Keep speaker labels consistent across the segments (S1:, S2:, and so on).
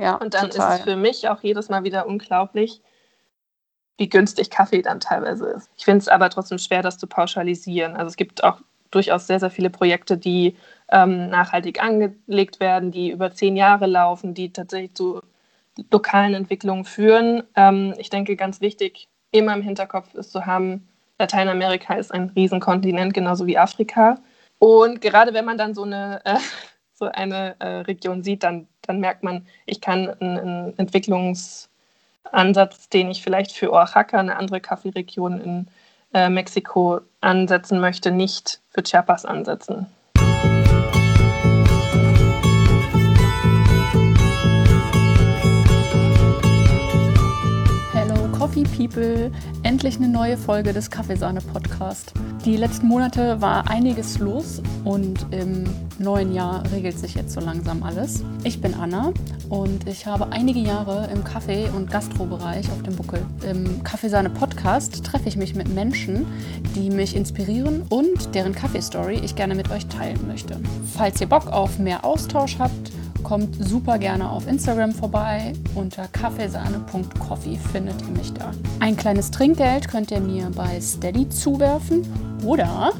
S1: Ja,
S2: Und dann
S1: total.
S2: ist es für mich auch jedes Mal wieder unglaublich, wie günstig Kaffee dann teilweise ist. Ich finde es aber trotzdem schwer, das zu pauschalisieren. Also es gibt auch durchaus sehr, sehr viele Projekte, die ähm, nachhaltig angelegt werden, die über zehn Jahre laufen, die tatsächlich zu lokalen Entwicklungen führen. Ähm, ich denke, ganz wichtig, immer im Hinterkopf ist zu haben, Lateinamerika ist ein Riesenkontinent, genauso wie Afrika. Und gerade wenn man dann so eine, äh, so eine äh, Region sieht, dann, dann merkt man, ich kann einen, Entwicklungsansatz, den ich vielleicht für Oaxaca, eine andere Kaffeeregion in äh, Mexiko, ansetzen möchte, nicht für Chiapas ansetzen.
S3: Hello Coffee People, endlich eine neue Folge des Kaffeesahne Podcast. Die letzten Monate war einiges los und im neuen Jahr regelt sich jetzt so langsam alles. Ich bin Anna und ich habe einige Jahre im Kaffee- und Gastrobereich auf dem Buckel. Im Kaffeesahne Podcast treffe ich mich mit Menschen, die mich inspirieren und deren Kaffeestory ich gerne mit euch teilen möchte. Falls ihr Bock auf mehr Austausch habt, Kommt super gerne auf Instagram vorbei. Unter kaffeesahne.coffee findet ihr mich da. Ein kleines Trinkgeld könnt ihr mir bei Steady zuwerfen oder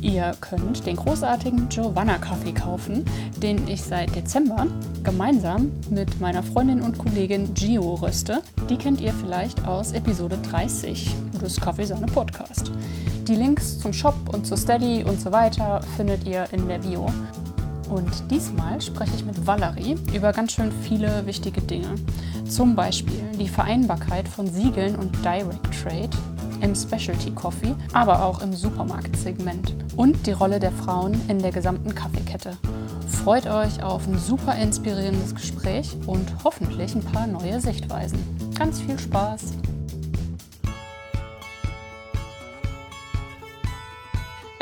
S3: ihr könnt den großartigen Giovanna Kaffee kaufen, den ich seit Dezember gemeinsam mit meiner Freundin und Kollegin Gio röste. Die kennt ihr vielleicht aus Episode 30 des Kaffeesahne Podcast. Die Links zum Shop und zu Steady und so weiter findet ihr in der Bio. Und diesmal spreche ich mit Valerie über ganz schön viele wichtige Dinge. Zum Beispiel die Vereinbarkeit von Siegeln und Direct Trade im Specialty Coffee, aber auch im Supermarktsegment und die Rolle der Frauen in der gesamten Kaffeekette. Freut euch auf ein super inspirierendes Gespräch und hoffentlich ein paar neue Sichtweisen. Ganz viel Spaß!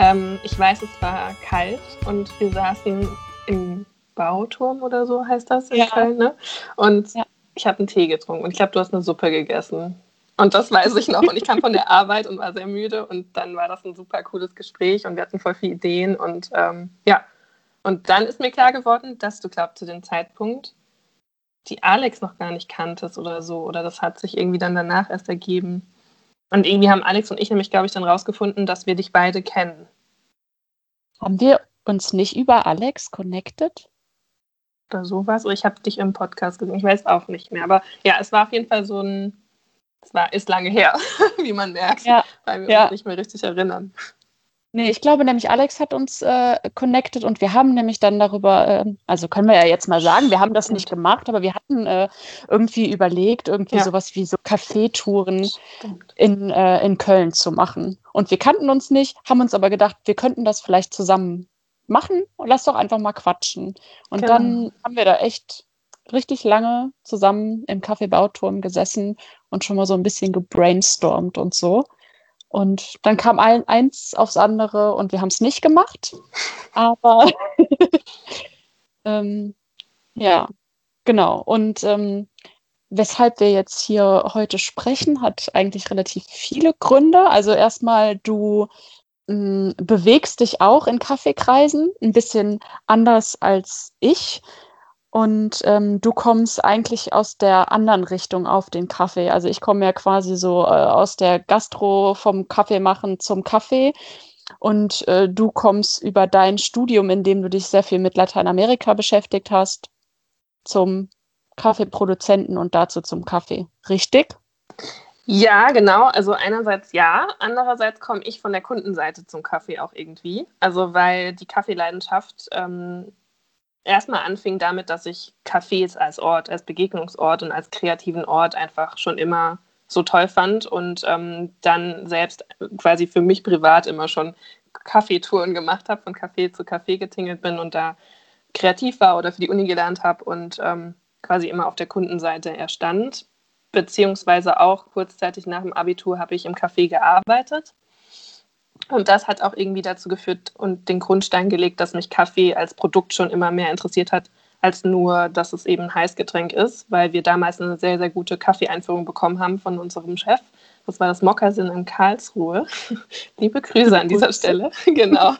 S2: Ähm, ich weiß, es war kalt und wir saßen im Bauturm oder so heißt das in
S1: Ja.
S2: Köln, ne? Und
S1: Ja.
S2: ich habe einen Tee getrunken und ich glaube, du hast eine Suppe gegessen. Und das weiß ich noch. Und ich kam von der Arbeit und war sehr müde und dann war das ein super cooles Gespräch und wir hatten voll viele Ideen und ähm, ja. Und dann ist mir klar geworden, dass du, glaub zu dem Zeitpunkt die Alex noch gar nicht kanntest oder so. Oder das hat sich irgendwie dann danach erst ergeben. Und irgendwie haben Alex und ich nämlich, glaube ich, dann rausgefunden, dass wir dich beide kennen.
S1: Haben wir uns nicht über Alex connected?
S2: Oder sowas. Oder ich habe dich im Podcast gesehen. Ich weiß auch nicht mehr. Aber ja, es war auf jeden Fall so ein. Es war, ist lange her, wie man merkt,
S1: Ja,
S2: weil wir
S1: ja.
S2: uns nicht mehr richtig erinnern.
S1: Nee, ich glaube nämlich, Alex hat uns äh, connected und wir haben nämlich dann darüber, ähm, also können wir ja jetzt mal sagen, wir haben das nicht gemacht, aber wir hatten äh, irgendwie überlegt, irgendwie
S2: Ja.
S1: sowas wie so Kaffeetouren in, äh, in Köln zu machen. Und wir kannten uns nicht, haben uns aber gedacht, wir könnten das vielleicht zusammen machen und lass doch einfach mal quatschen. Und
S2: Genau.
S1: dann haben wir da echt richtig lange zusammen im Kaffeebauturm gesessen und schon mal so ein bisschen gebrainstormt und so. Und dann kam ein, eins aufs andere und wir haben es nicht gemacht. Aber ähm, ja, genau. Und ähm, weshalb wir jetzt hier heute sprechen, hat eigentlich relativ viele Gründe. Also erstmal, du mh, bewegst dich auch in Kaffeekreisen, ein bisschen anders als ich. Und ähm, du kommst eigentlich aus der anderen Richtung auf den Kaffee. Also ich komme ja quasi so äh, aus der Gastro vom Kaffee machen zum Kaffee. Und äh, du kommst über dein Studium, in dem du dich sehr viel mit Lateinamerika beschäftigt hast, zum Kaffeeproduzenten und dazu zum Kaffee. Richtig?
S2: Ja, genau. Also einerseits ja, andererseits komme ich von der Kundenseite zum Kaffee auch irgendwie. Also weil die Kaffeeleidenschaft ähm, erstmal anfing damit, dass ich Cafés als Ort, als Begegnungsort und als kreativen Ort einfach schon immer so toll fand und ähm, dann selbst quasi für mich privat immer schon Kaffeetouren gemacht habe, von Café zu Café getingelt bin und da kreativ war oder für die Uni gelernt habe und ähm, quasi immer auf der Kundenseite erstand. Beziehungsweise auch kurzzeitig nach dem Abitur habe ich im Café gearbeitet. Und das hat auch irgendwie dazu geführt und den Grundstein gelegt, dass mich Kaffee als Produkt schon immer mehr interessiert hat, als nur, dass es eben ein Heißgetränk ist, weil wir damals eine sehr, sehr gute Kaffeeeinführung bekommen haben von unserem Chef. Das war das Mokkasin in Karlsruhe. Liebe Grüße an dieser Stelle. genau.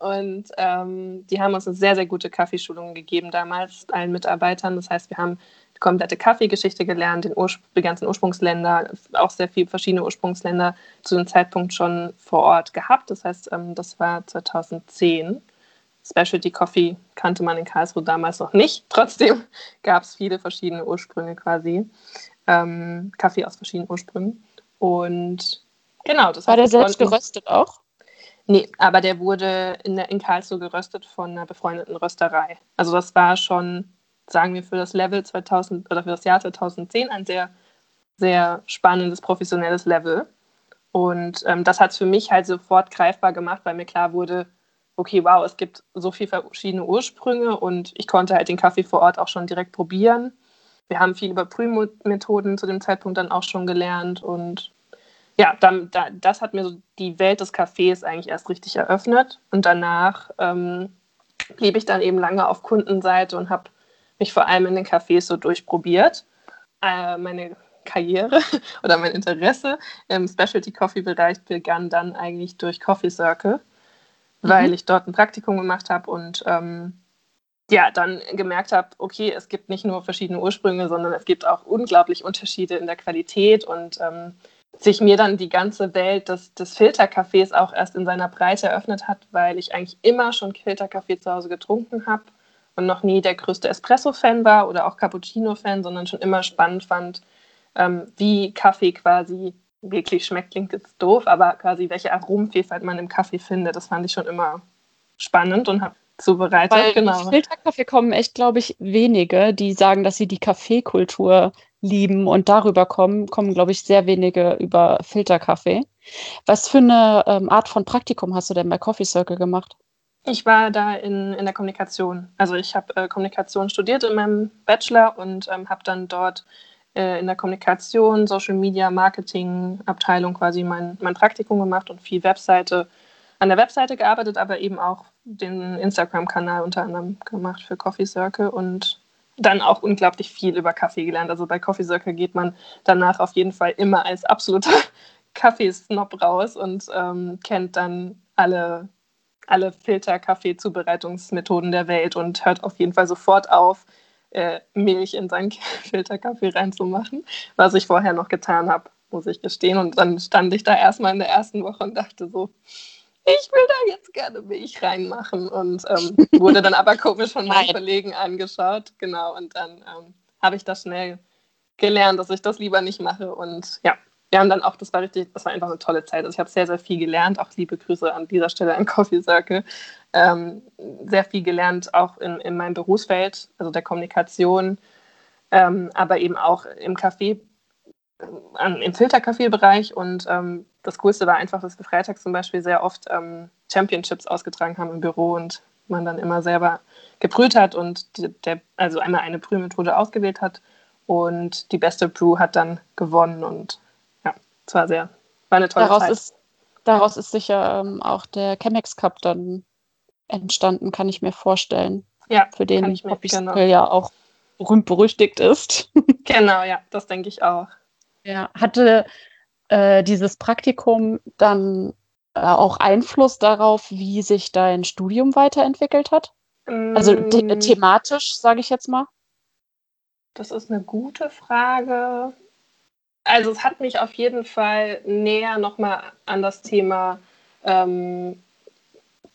S2: Und ähm, die haben uns eine sehr, sehr gute Kaffeeschulung gegeben damals, allen Mitarbeitern. Das heißt, wir haben komplette Kaffeegeschichte gelernt, den Urspr die ganzen Ursprungsländer, auch sehr viele verschiedene Ursprungsländer zu dem Zeitpunkt schon vor Ort gehabt. Das heißt, ähm, das war 2010. Specialty Coffee kannte man in Karlsruhe damals noch nicht. Trotzdem gab es viele verschiedene Ursprünge quasi. Ähm, Kaffee aus verschiedenen Ursprüngen. Und genau,
S1: das war der selbst geröstet auch?
S2: Nee, aber der wurde in, in Karlsruhe geröstet von einer befreundeten Rösterei. Also das war schon, sagen wir, für das Level 2000 oder für das Jahr 2010 ein sehr, sehr spannendes, professionelles Level. Und ähm, das hat es für mich halt sofort greifbar gemacht, weil mir klar wurde, okay, wow, es gibt so viele verschiedene Ursprünge und ich konnte halt den Kaffee vor Ort auch schon direkt probieren. Wir haben viel über Prüfmethoden zu dem Zeitpunkt dann auch schon gelernt und ja, dann, da, das hat mir so die Welt des Cafés eigentlich erst richtig eröffnet. Und danach ähm, blieb ich dann eben lange auf Kundenseite und habe mich vor allem in den Cafés so durchprobiert. Äh, meine Karriere oder mein Interesse im Specialty Coffee Bereich begann dann eigentlich durch Coffee Circle, mhm. weil ich dort ein Praktikum gemacht habe und ähm, ja, dann gemerkt habe, okay, es gibt nicht nur verschiedene Ursprünge, sondern es gibt auch unglaublich Unterschiede in der Qualität und ähm, sich mir dann die ganze Welt des, des Filterkaffees auch erst in seiner Breite eröffnet hat, weil ich eigentlich immer schon Filterkaffee zu Hause getrunken habe noch nie der größte Espresso-Fan war oder auch Cappuccino-Fan, sondern schon immer spannend fand, ähm, wie Kaffee quasi wirklich schmeckt, klingt jetzt doof, aber quasi welche Aromenvielfalt man im Kaffee findet, das fand ich schon immer spannend und habe zubereitet.
S1: Weil genau. Filterkaffee kommen echt, glaube ich, wenige, die sagen, dass sie die Kaffeekultur lieben und darüber kommen, kommen, glaube ich, sehr wenige über Filterkaffee. Was für eine ähm, Art von Praktikum hast du denn bei Coffee Circle gemacht?
S2: Ich war da in, in der Kommunikation. Also ich habe äh, Kommunikation studiert in meinem Bachelor und ähm, habe dann dort äh, in der Kommunikation, Social Media, Marketing Abteilung quasi mein, mein Praktikum gemacht und viel Webseite an der Webseite gearbeitet, aber eben auch den Instagram-Kanal unter anderem gemacht für Coffee Circle und dann auch unglaublich viel über Kaffee gelernt. Also bei Coffee Circle geht man danach auf jeden Fall immer als absoluter Kaffeesnob raus und ähm, kennt dann alle, alle Filter-Kaffee-Zubereitungsmethoden der Welt und hört auf jeden Fall sofort auf, äh, Milch in seinen Filterkaffee reinzumachen, was ich vorher noch getan habe, muss ich gestehen. Und dann stand ich da erstmal in der ersten Woche und dachte so, ich will da jetzt gerne Milch reinmachen und ähm, wurde dann aber komisch von meinen Kollegen angeschaut. Genau, und dann ähm, habe ich das schnell gelernt, dass ich das lieber nicht mache. Und ja, wir haben dann auch, das war richtig, das war einfach eine tolle Zeit. Also ich habe sehr, sehr viel gelernt. Auch liebe Grüße an dieser Stelle an Coffee Circle. Ähm, sehr viel gelernt, auch in, in meinem Berufsfeld, also der Kommunikation, ähm, aber eben auch im Café, äh, im Filterkaffeebereich und ähm, das Coolste war einfach, dass wir freitags zum Beispiel sehr oft ähm, Championships ausgetragen haben im Büro und man dann immer selber gebrüht hat und die, der, also einmal eine Brühmethode ausgewählt hat und die beste Brew hat dann gewonnen und es war sehr, war eine tolle
S1: daraus
S2: Zeit.
S1: Ist, daraus ist sicher ähm, auch der Chemex Cup dann entstanden, kann ich mir vorstellen.
S2: Ja,
S1: für den Poppy genau. ja auch berühmt berüchtigt ist.
S2: genau, ja, das denke ich auch.
S1: Ja, hatte äh, dieses Praktikum dann äh, auch Einfluss darauf, wie sich dein Studium weiterentwickelt hat? Mm. Also the mm. thematisch, sage ich jetzt mal.
S2: Das ist eine gute Frage. Also es hat mich auf jeden Fall näher nochmal an das Thema ähm,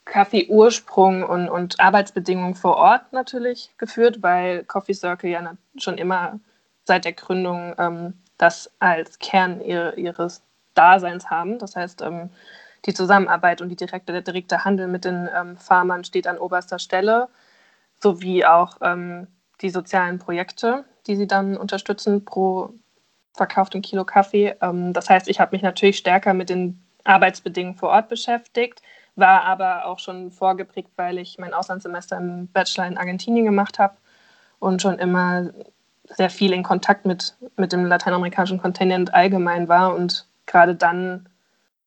S2: Kaffee-Ursprung und, und Arbeitsbedingungen vor Ort natürlich geführt, weil Coffee Circle ja schon immer seit der Gründung ähm, das als Kern ihre, ihres Daseins haben. Das heißt, ähm, die Zusammenarbeit und die direkte, der direkte Handel mit den ähm, Farmern steht an oberster Stelle, sowie auch ähm, die sozialen Projekte, die sie dann unterstützen pro verkauftem Kilo Kaffee. Ähm, das heißt, ich habe mich natürlich stärker mit den Arbeitsbedingungen vor Ort beschäftigt, war aber auch schon vorgeprägt, weil ich mein Auslandssemester im Bachelor in Argentinien gemacht habe und schon immer sehr viel in Kontakt mit, mit dem lateinamerikanischen Kontinent allgemein war und gerade dann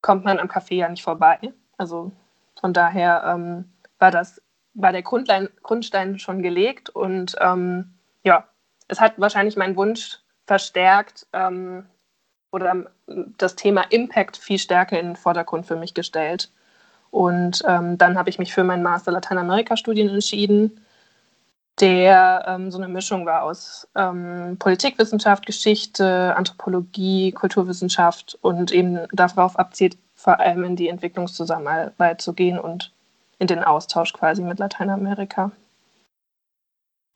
S2: kommt man am Kaffee ja nicht vorbei. Also von daher ähm, war das war der Grundlein, Grundstein schon gelegt und ähm, ja, es hat wahrscheinlich meinen Wunsch verstärkt ähm, oder das Thema Impact viel stärker in den Vordergrund für mich gestellt. Und ähm, dann habe ich mich für meinen Master Lateinamerika-Studien entschieden der ähm, so eine Mischung war aus ähm, Politikwissenschaft, Geschichte, Anthropologie, Kulturwissenschaft und eben darauf abzielt, vor allem in die Entwicklungszusammenarbeit zu gehen und in den Austausch quasi mit Lateinamerika.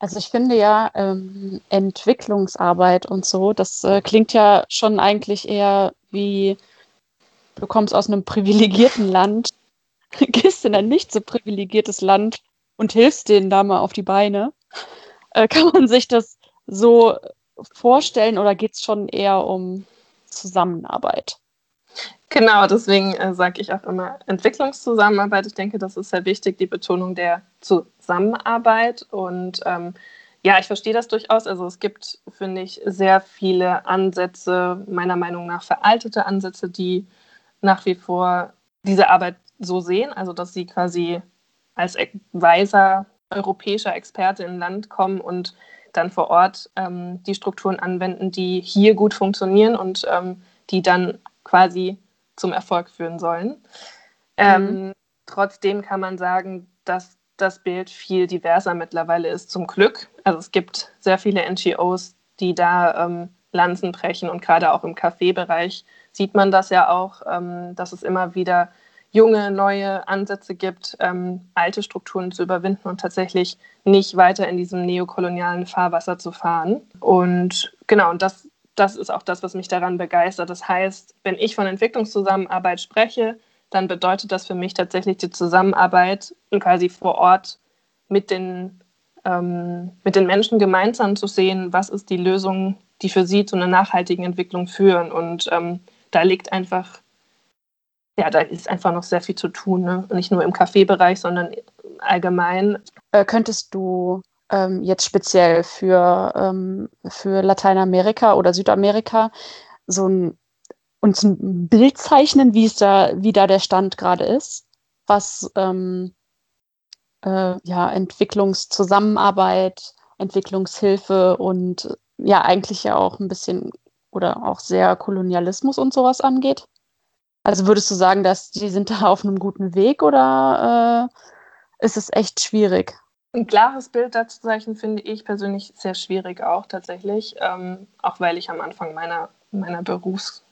S1: Also ich finde ja ähm, Entwicklungsarbeit und so, das äh, klingt ja schon eigentlich eher wie, du kommst aus einem privilegierten Land, gehst in ein nicht so privilegiertes Land und hilfst denen da mal auf die Beine. Äh, kann man sich das so vorstellen oder geht es schon eher um Zusammenarbeit?
S2: Genau, deswegen äh, sage ich auch immer Entwicklungszusammenarbeit. Ich denke, das ist sehr wichtig, die Betonung der Zusammenarbeit. Und ähm, ja, ich verstehe das durchaus. Also es gibt, finde ich, sehr viele Ansätze, meiner Meinung nach veraltete Ansätze, die nach wie vor diese Arbeit so sehen, also dass sie quasi als weiser europäischer Experte in Land kommen und dann vor Ort ähm, die Strukturen anwenden, die hier gut funktionieren und ähm, die dann quasi zum Erfolg führen sollen. Mhm. Ähm, trotzdem kann man sagen, dass das Bild viel diverser mittlerweile ist, zum Glück. Also es gibt sehr viele NGOs, die da ähm, Lanzen brechen und gerade auch im Kaffeebereich sieht man das ja auch, ähm, dass es immer wieder junge, neue Ansätze gibt, ähm, alte Strukturen zu überwinden und tatsächlich nicht weiter in diesem neokolonialen Fahrwasser zu fahren. Und genau, und das, das ist auch das, was mich daran begeistert. Das heißt, wenn ich von Entwicklungszusammenarbeit spreche, dann bedeutet das für mich tatsächlich die Zusammenarbeit quasi vor Ort mit den, ähm, mit den Menschen gemeinsam zu sehen, was ist die Lösung, die für sie zu einer nachhaltigen Entwicklung führen. Und ähm, da liegt einfach ja, da ist einfach noch sehr viel zu tun. Ne? Nicht nur im Kaffeebereich, sondern allgemein.
S1: Äh, könntest du ähm, jetzt speziell für, ähm, für Lateinamerika oder Südamerika so ein, uns ein Bild zeichnen, wie, es da, wie da der Stand gerade ist, was ähm, äh, ja, Entwicklungszusammenarbeit, Entwicklungshilfe und ja eigentlich ja auch ein bisschen oder auch sehr Kolonialismus und sowas angeht? Also würdest du sagen, dass die sind da auf einem guten Weg oder äh, ist es echt schwierig?
S2: Ein klares Bild dazu zeichnen finde ich persönlich sehr schwierig auch tatsächlich, ähm, auch weil ich am Anfang meiner, meiner, Berufs,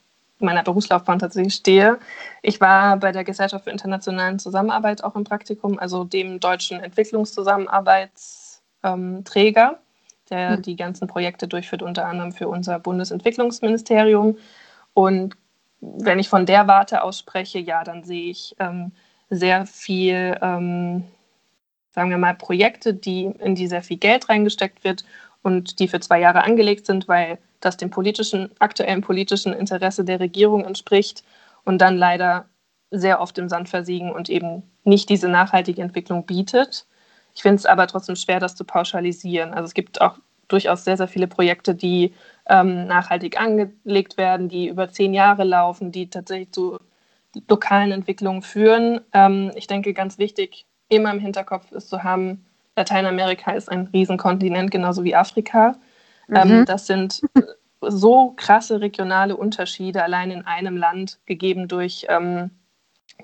S2: meiner Berufslaufbahn tatsächlich stehe. Ich war bei der Gesellschaft für internationalen Zusammenarbeit auch im Praktikum, also dem deutschen Entwicklungszusammenarbeitsträger, der mhm. die ganzen Projekte durchführt, unter anderem für unser Bundesentwicklungsministerium. Und wenn ich von der Warte aus spreche, ja, dann sehe ich ähm, sehr viel, ähm, sagen wir mal, Projekte, die, in die sehr viel Geld reingesteckt wird und die für zwei Jahre angelegt sind, weil das dem politischen, aktuellen politischen Interesse der Regierung entspricht und dann leider sehr oft im Sand versiegen und eben nicht diese nachhaltige Entwicklung bietet. Ich finde es aber trotzdem schwer, das zu pauschalisieren. Also es gibt auch durchaus sehr, sehr viele Projekte, die ähm, nachhaltig angelegt werden, die über zehn Jahre laufen, die tatsächlich zu lokalen Entwicklungen führen. Ähm, ich denke, ganz wichtig, immer im Hinterkopf ist zu haben, Lateinamerika ist ein Riesenkontinent, genauso wie Afrika. Ähm, mhm. Ähm, das sind so krasse regionale Unterschiede allein in einem Land, gegeben durch ähm,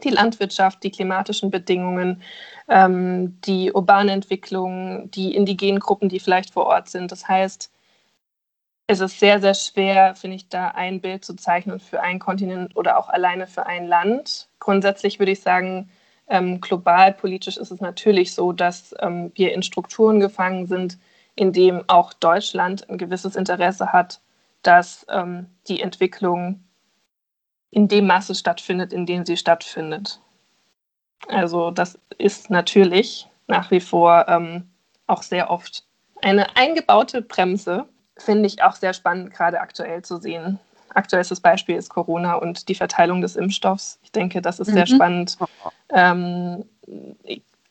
S2: die Landwirtschaft, die klimatischen Bedingungen, ähm, die urbane Entwicklung, die indigenen Gruppen, die vielleicht vor Ort sind. Das heißt, es ist sehr, sehr schwer, finde ich, da ein Bild zu zeichnen für einen Kontinent oder auch alleine für ein Land. Grundsätzlich würde ich sagen, ähm, global politisch ist es natürlich so, dass ähm, wir in Strukturen gefangen sind, in dem auch Deutschland ein gewisses Interesse hat, dass ähm, die Entwicklung in dem Maße stattfindet, in dem sie stattfindet. Also das ist natürlich nach wie vor ähm, auch sehr oft eine eingebaute Bremse finde ich auch sehr spannend, gerade aktuell zu sehen. Aktuelles Beispiel ist Corona und die Verteilung des Impfstoffs. Ich denke, das ist sehr mhm. spannend. Ähm,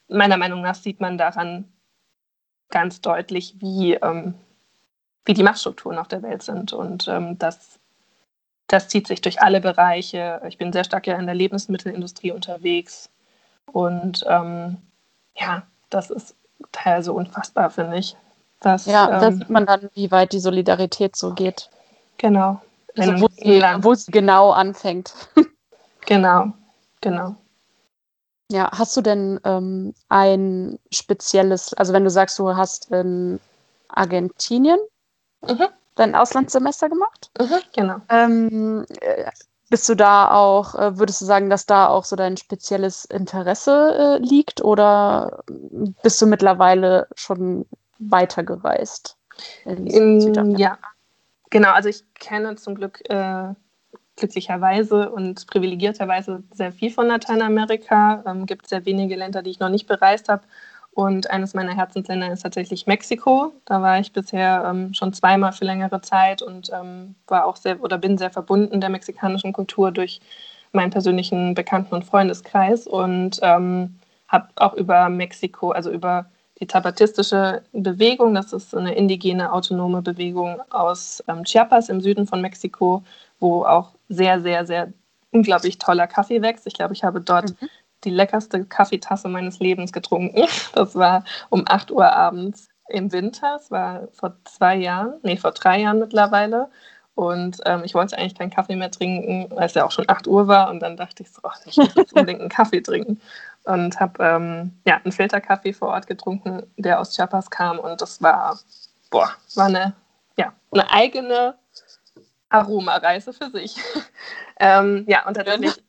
S2: meiner Meinung nach sieht man daran ganz deutlich, wie, ähm, wie die Machtstrukturen auf der Welt sind. Und ähm, das, das zieht sich durch alle Bereiche. Ich bin sehr stark ja in der Lebensmittelindustrie unterwegs. Und ähm, ja, das ist teilweise unfassbar, finde ich.
S1: Das, ja, ähm, da sieht man dann, wie weit die Solidarität so geht.
S2: Genau.
S1: Also wo, sie, wo sie genau anfängt.
S2: genau, genau.
S1: Ja, hast du denn ähm, ein spezielles, also wenn du sagst, du hast in Argentinien mhm. dein Auslandssemester gemacht?
S2: Mhm, genau.
S1: Ähm, äh, bist du da auch, äh, würdest du sagen, dass da auch so dein spezielles Interesse äh, liegt oder bist du mittlerweile schon weitergereist?
S2: In, in ja, genau. Also ich kenne zum Glück äh, glücklicherweise und privilegierterweise sehr viel von Lateinamerika. Ähm, gibt sehr wenige Länder, die ich noch nicht bereist habe. Und eines meiner Herzensländer ist tatsächlich Mexiko. Da war ich bisher ähm, schon zweimal für längere Zeit und ähm, war auch sehr oder bin sehr verbunden der mexikanischen Kultur durch meinen persönlichen Bekannten- und Freundeskreis und ähm, habe auch über Mexiko, also über die zapatistische Bewegung, das ist eine indigene autonome Bewegung aus ähm, Chiapas im Süden von Mexiko, wo auch sehr, sehr, sehr unglaublich toller Kaffee wächst. Ich glaube, ich habe dort mhm. die leckerste Kaffeetasse meines Lebens getrunken. Das war um 8 Uhr abends im Winter. Es war vor zwei Jahren, nee, vor drei Jahren mittlerweile. Und ähm, ich wollte eigentlich keinen Kaffee mehr trinken, weil es ja auch schon 8 Uhr war. Und dann dachte ich so, ach, ich muss jetzt unbedingt einen Kaffee trinken. Und habe ähm, ja, einen Filterkaffee vor Ort getrunken, der aus Chiapas kam. Und das war, boah, war eine, ja, eine eigene Aromareise für sich. ähm, ja, und tatsächlich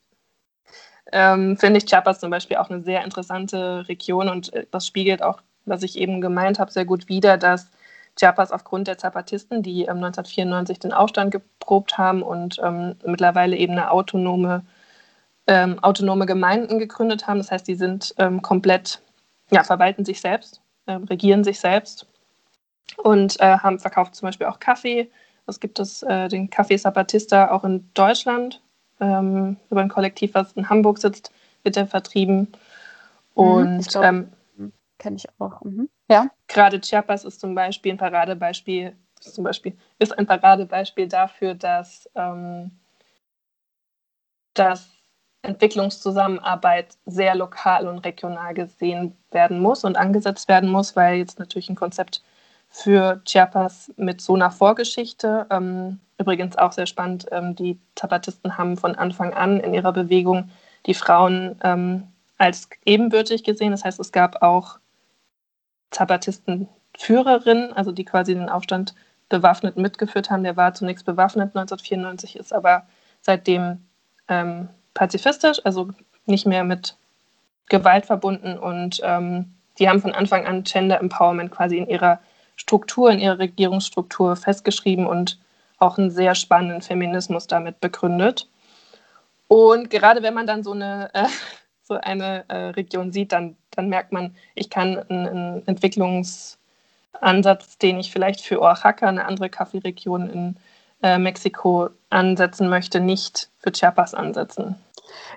S2: ähm, finde ich Chiapas zum Beispiel auch eine sehr interessante Region und äh, das spiegelt auch, was ich eben gemeint habe, sehr gut wider, dass Chiapas aufgrund der Zapatisten, die ähm, 1994 den Aufstand geprobt haben und ähm, mittlerweile eben eine autonome, ähm, autonome Gemeinden gegründet haben. Das heißt, die sind ähm, komplett, ja, verwalten sich selbst, regieren sich selbst und äh, haben verkauft zum Beispiel auch Kaffee, es gibt es äh, den Café Zapatista auch in Deutschland. Ähm, über ein Kollektiv, was in Hamburg sitzt, wird er vertrieben. Mhm, Und ähm,
S1: kenne ich auch. Mhm. Ja.
S2: Gerade Chiapas ist zum Beispiel ein Paradebeispiel, zum Beispiel ist ein Paradebeispiel dafür, dass, ähm, dass Entwicklungszusammenarbeit sehr lokal und regional gesehen werden muss und angesetzt werden muss, weil jetzt natürlich ein Konzept für Chiapas mit so einer Vorgeschichte. Ähm, übrigens auch sehr spannend, ähm, die Zapatisten haben von Anfang an in ihrer Bewegung die Frauen ähm, als ebenbürtig gesehen. Das heißt, es gab auch Zapatistenführerinnen, also die quasi den Aufstand bewaffnet mitgeführt haben. Der war zunächst bewaffnet 1994, ist aber seitdem ähm, pazifistisch, also nicht mehr mit Gewalt verbunden und ähm, die haben von Anfang an Gender Empowerment quasi in ihrer Struktur, in ihrer Regierungsstruktur festgeschrieben und auch einen sehr spannenden Feminismus damit begründet. Und gerade wenn man dann so eine, äh, so eine äh, Region sieht, dann, dann merkt man, ich kann einen, Entwicklungsansatz, den ich vielleicht für Oaxaca, eine andere Kaffeeregion in äh, Mexiko, ansetzen möchte, nicht für Chiapas ansetzen.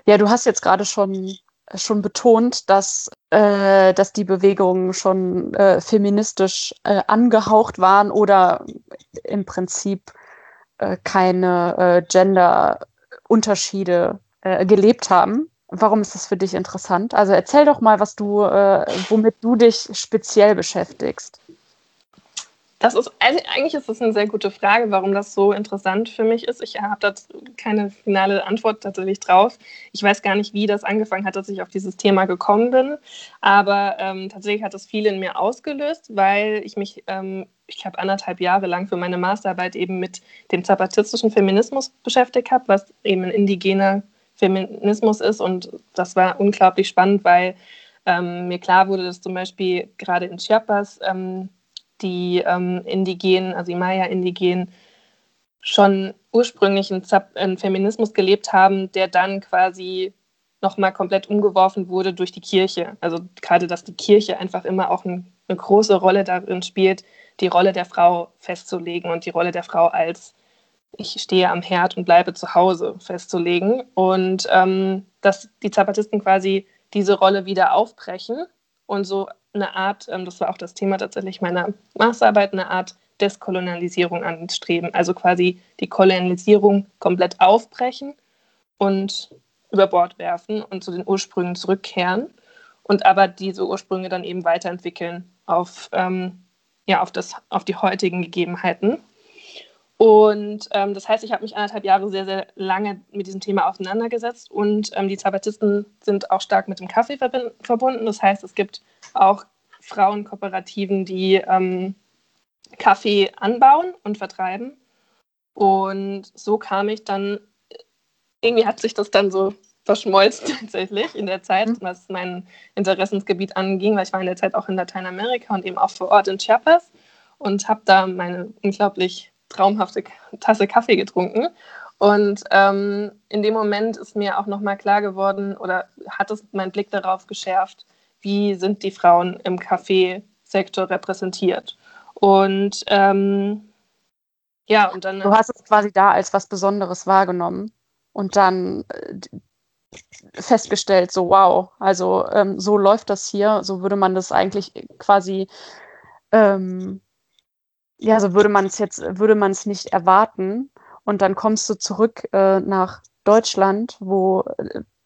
S1: Ja, du hast jetzt gerade schon schon betont, dass, äh, dass die Bewegungen schon äh, feministisch äh, angehaucht waren oder im Prinzip äh, keine äh, Gender-Unterschiede äh, gelebt haben. Warum ist das für dich interessant? Also erzähl doch mal, was du, womit du dich speziell beschäftigst.
S2: Das ist, also eigentlich ist das eine sehr gute Frage, warum das so interessant für mich ist. Ich habe da keine finale Antwort tatsächlich drauf. Ich weiß gar nicht, wie das angefangen hat, dass ich auf dieses Thema gekommen bin. Aber ähm, tatsächlich hat das viel in mir ausgelöst, weil ich mich, ähm, ich habe anderthalb Jahre lang für meine Masterarbeit eben mit dem zapatistischen Feminismus beschäftigt habe, was eben ein indigener Feminismus ist. Und das war unglaublich spannend, weil ähm, mir klar wurde, dass zum Beispiel gerade in Chiapas ähm, die ähm, Indigenen, also die Maya-Indigenen, schon ursprünglich einen, einen, Feminismus gelebt haben, der dann quasi nochmal komplett umgeworfen wurde durch die Kirche. Also gerade, dass die Kirche einfach immer auch ein, eine große Rolle darin spielt, die Rolle der Frau festzulegen und die Rolle der Frau als ich stehe am Herd und bleibe zu Hause festzulegen. Und ähm, dass die Zapatisten quasi diese Rolle wieder aufbrechen und so eine Art, ähm, das war auch das Thema tatsächlich meiner Masterarbeit, eine Art Deskolonialisierung anstreben. Also quasi die Kolonialisierung komplett aufbrechen und über Bord werfen und zu den Ursprüngen zurückkehren und aber diese Ursprünge dann eben weiterentwickeln auf, ähm, ja, auf, das, auf die heutigen Gegebenheiten. Und ähm, das heißt, ich habe mich anderthalb Jahre sehr, sehr lange mit diesem Thema auseinandergesetzt und ähm, die Zapatisten sind auch stark mit dem Kaffee verbunden. Das heißt, es gibt auch Frauenkooperativen, die ähm, Kaffee anbauen und vertreiben. Und so kam ich dann, irgendwie hat sich das dann so verschmolzen tatsächlich in der Zeit, mhm. was mein Interessensgebiet anging, weil ich war in der Zeit auch in Lateinamerika und eben auch vor Ort in Chiapas und habe da meine unglaublich traumhafte Tasse Kaffee getrunken. Und ähm, in dem Moment ist mir auch nochmal klar geworden oder hat es meinen Blick darauf geschärft, wie sind die Frauen im Kaffeesektor repräsentiert. Und ähm, ja, und dann.
S1: Du hast es quasi da als was Besonderes wahrgenommen und dann äh, festgestellt, so wow, also ähm, so läuft das hier, so würde man das eigentlich quasi, ähm, ja, so würde man es jetzt, würde man es nicht erwarten. Und dann kommst du zurück äh, nach Deutschland, wo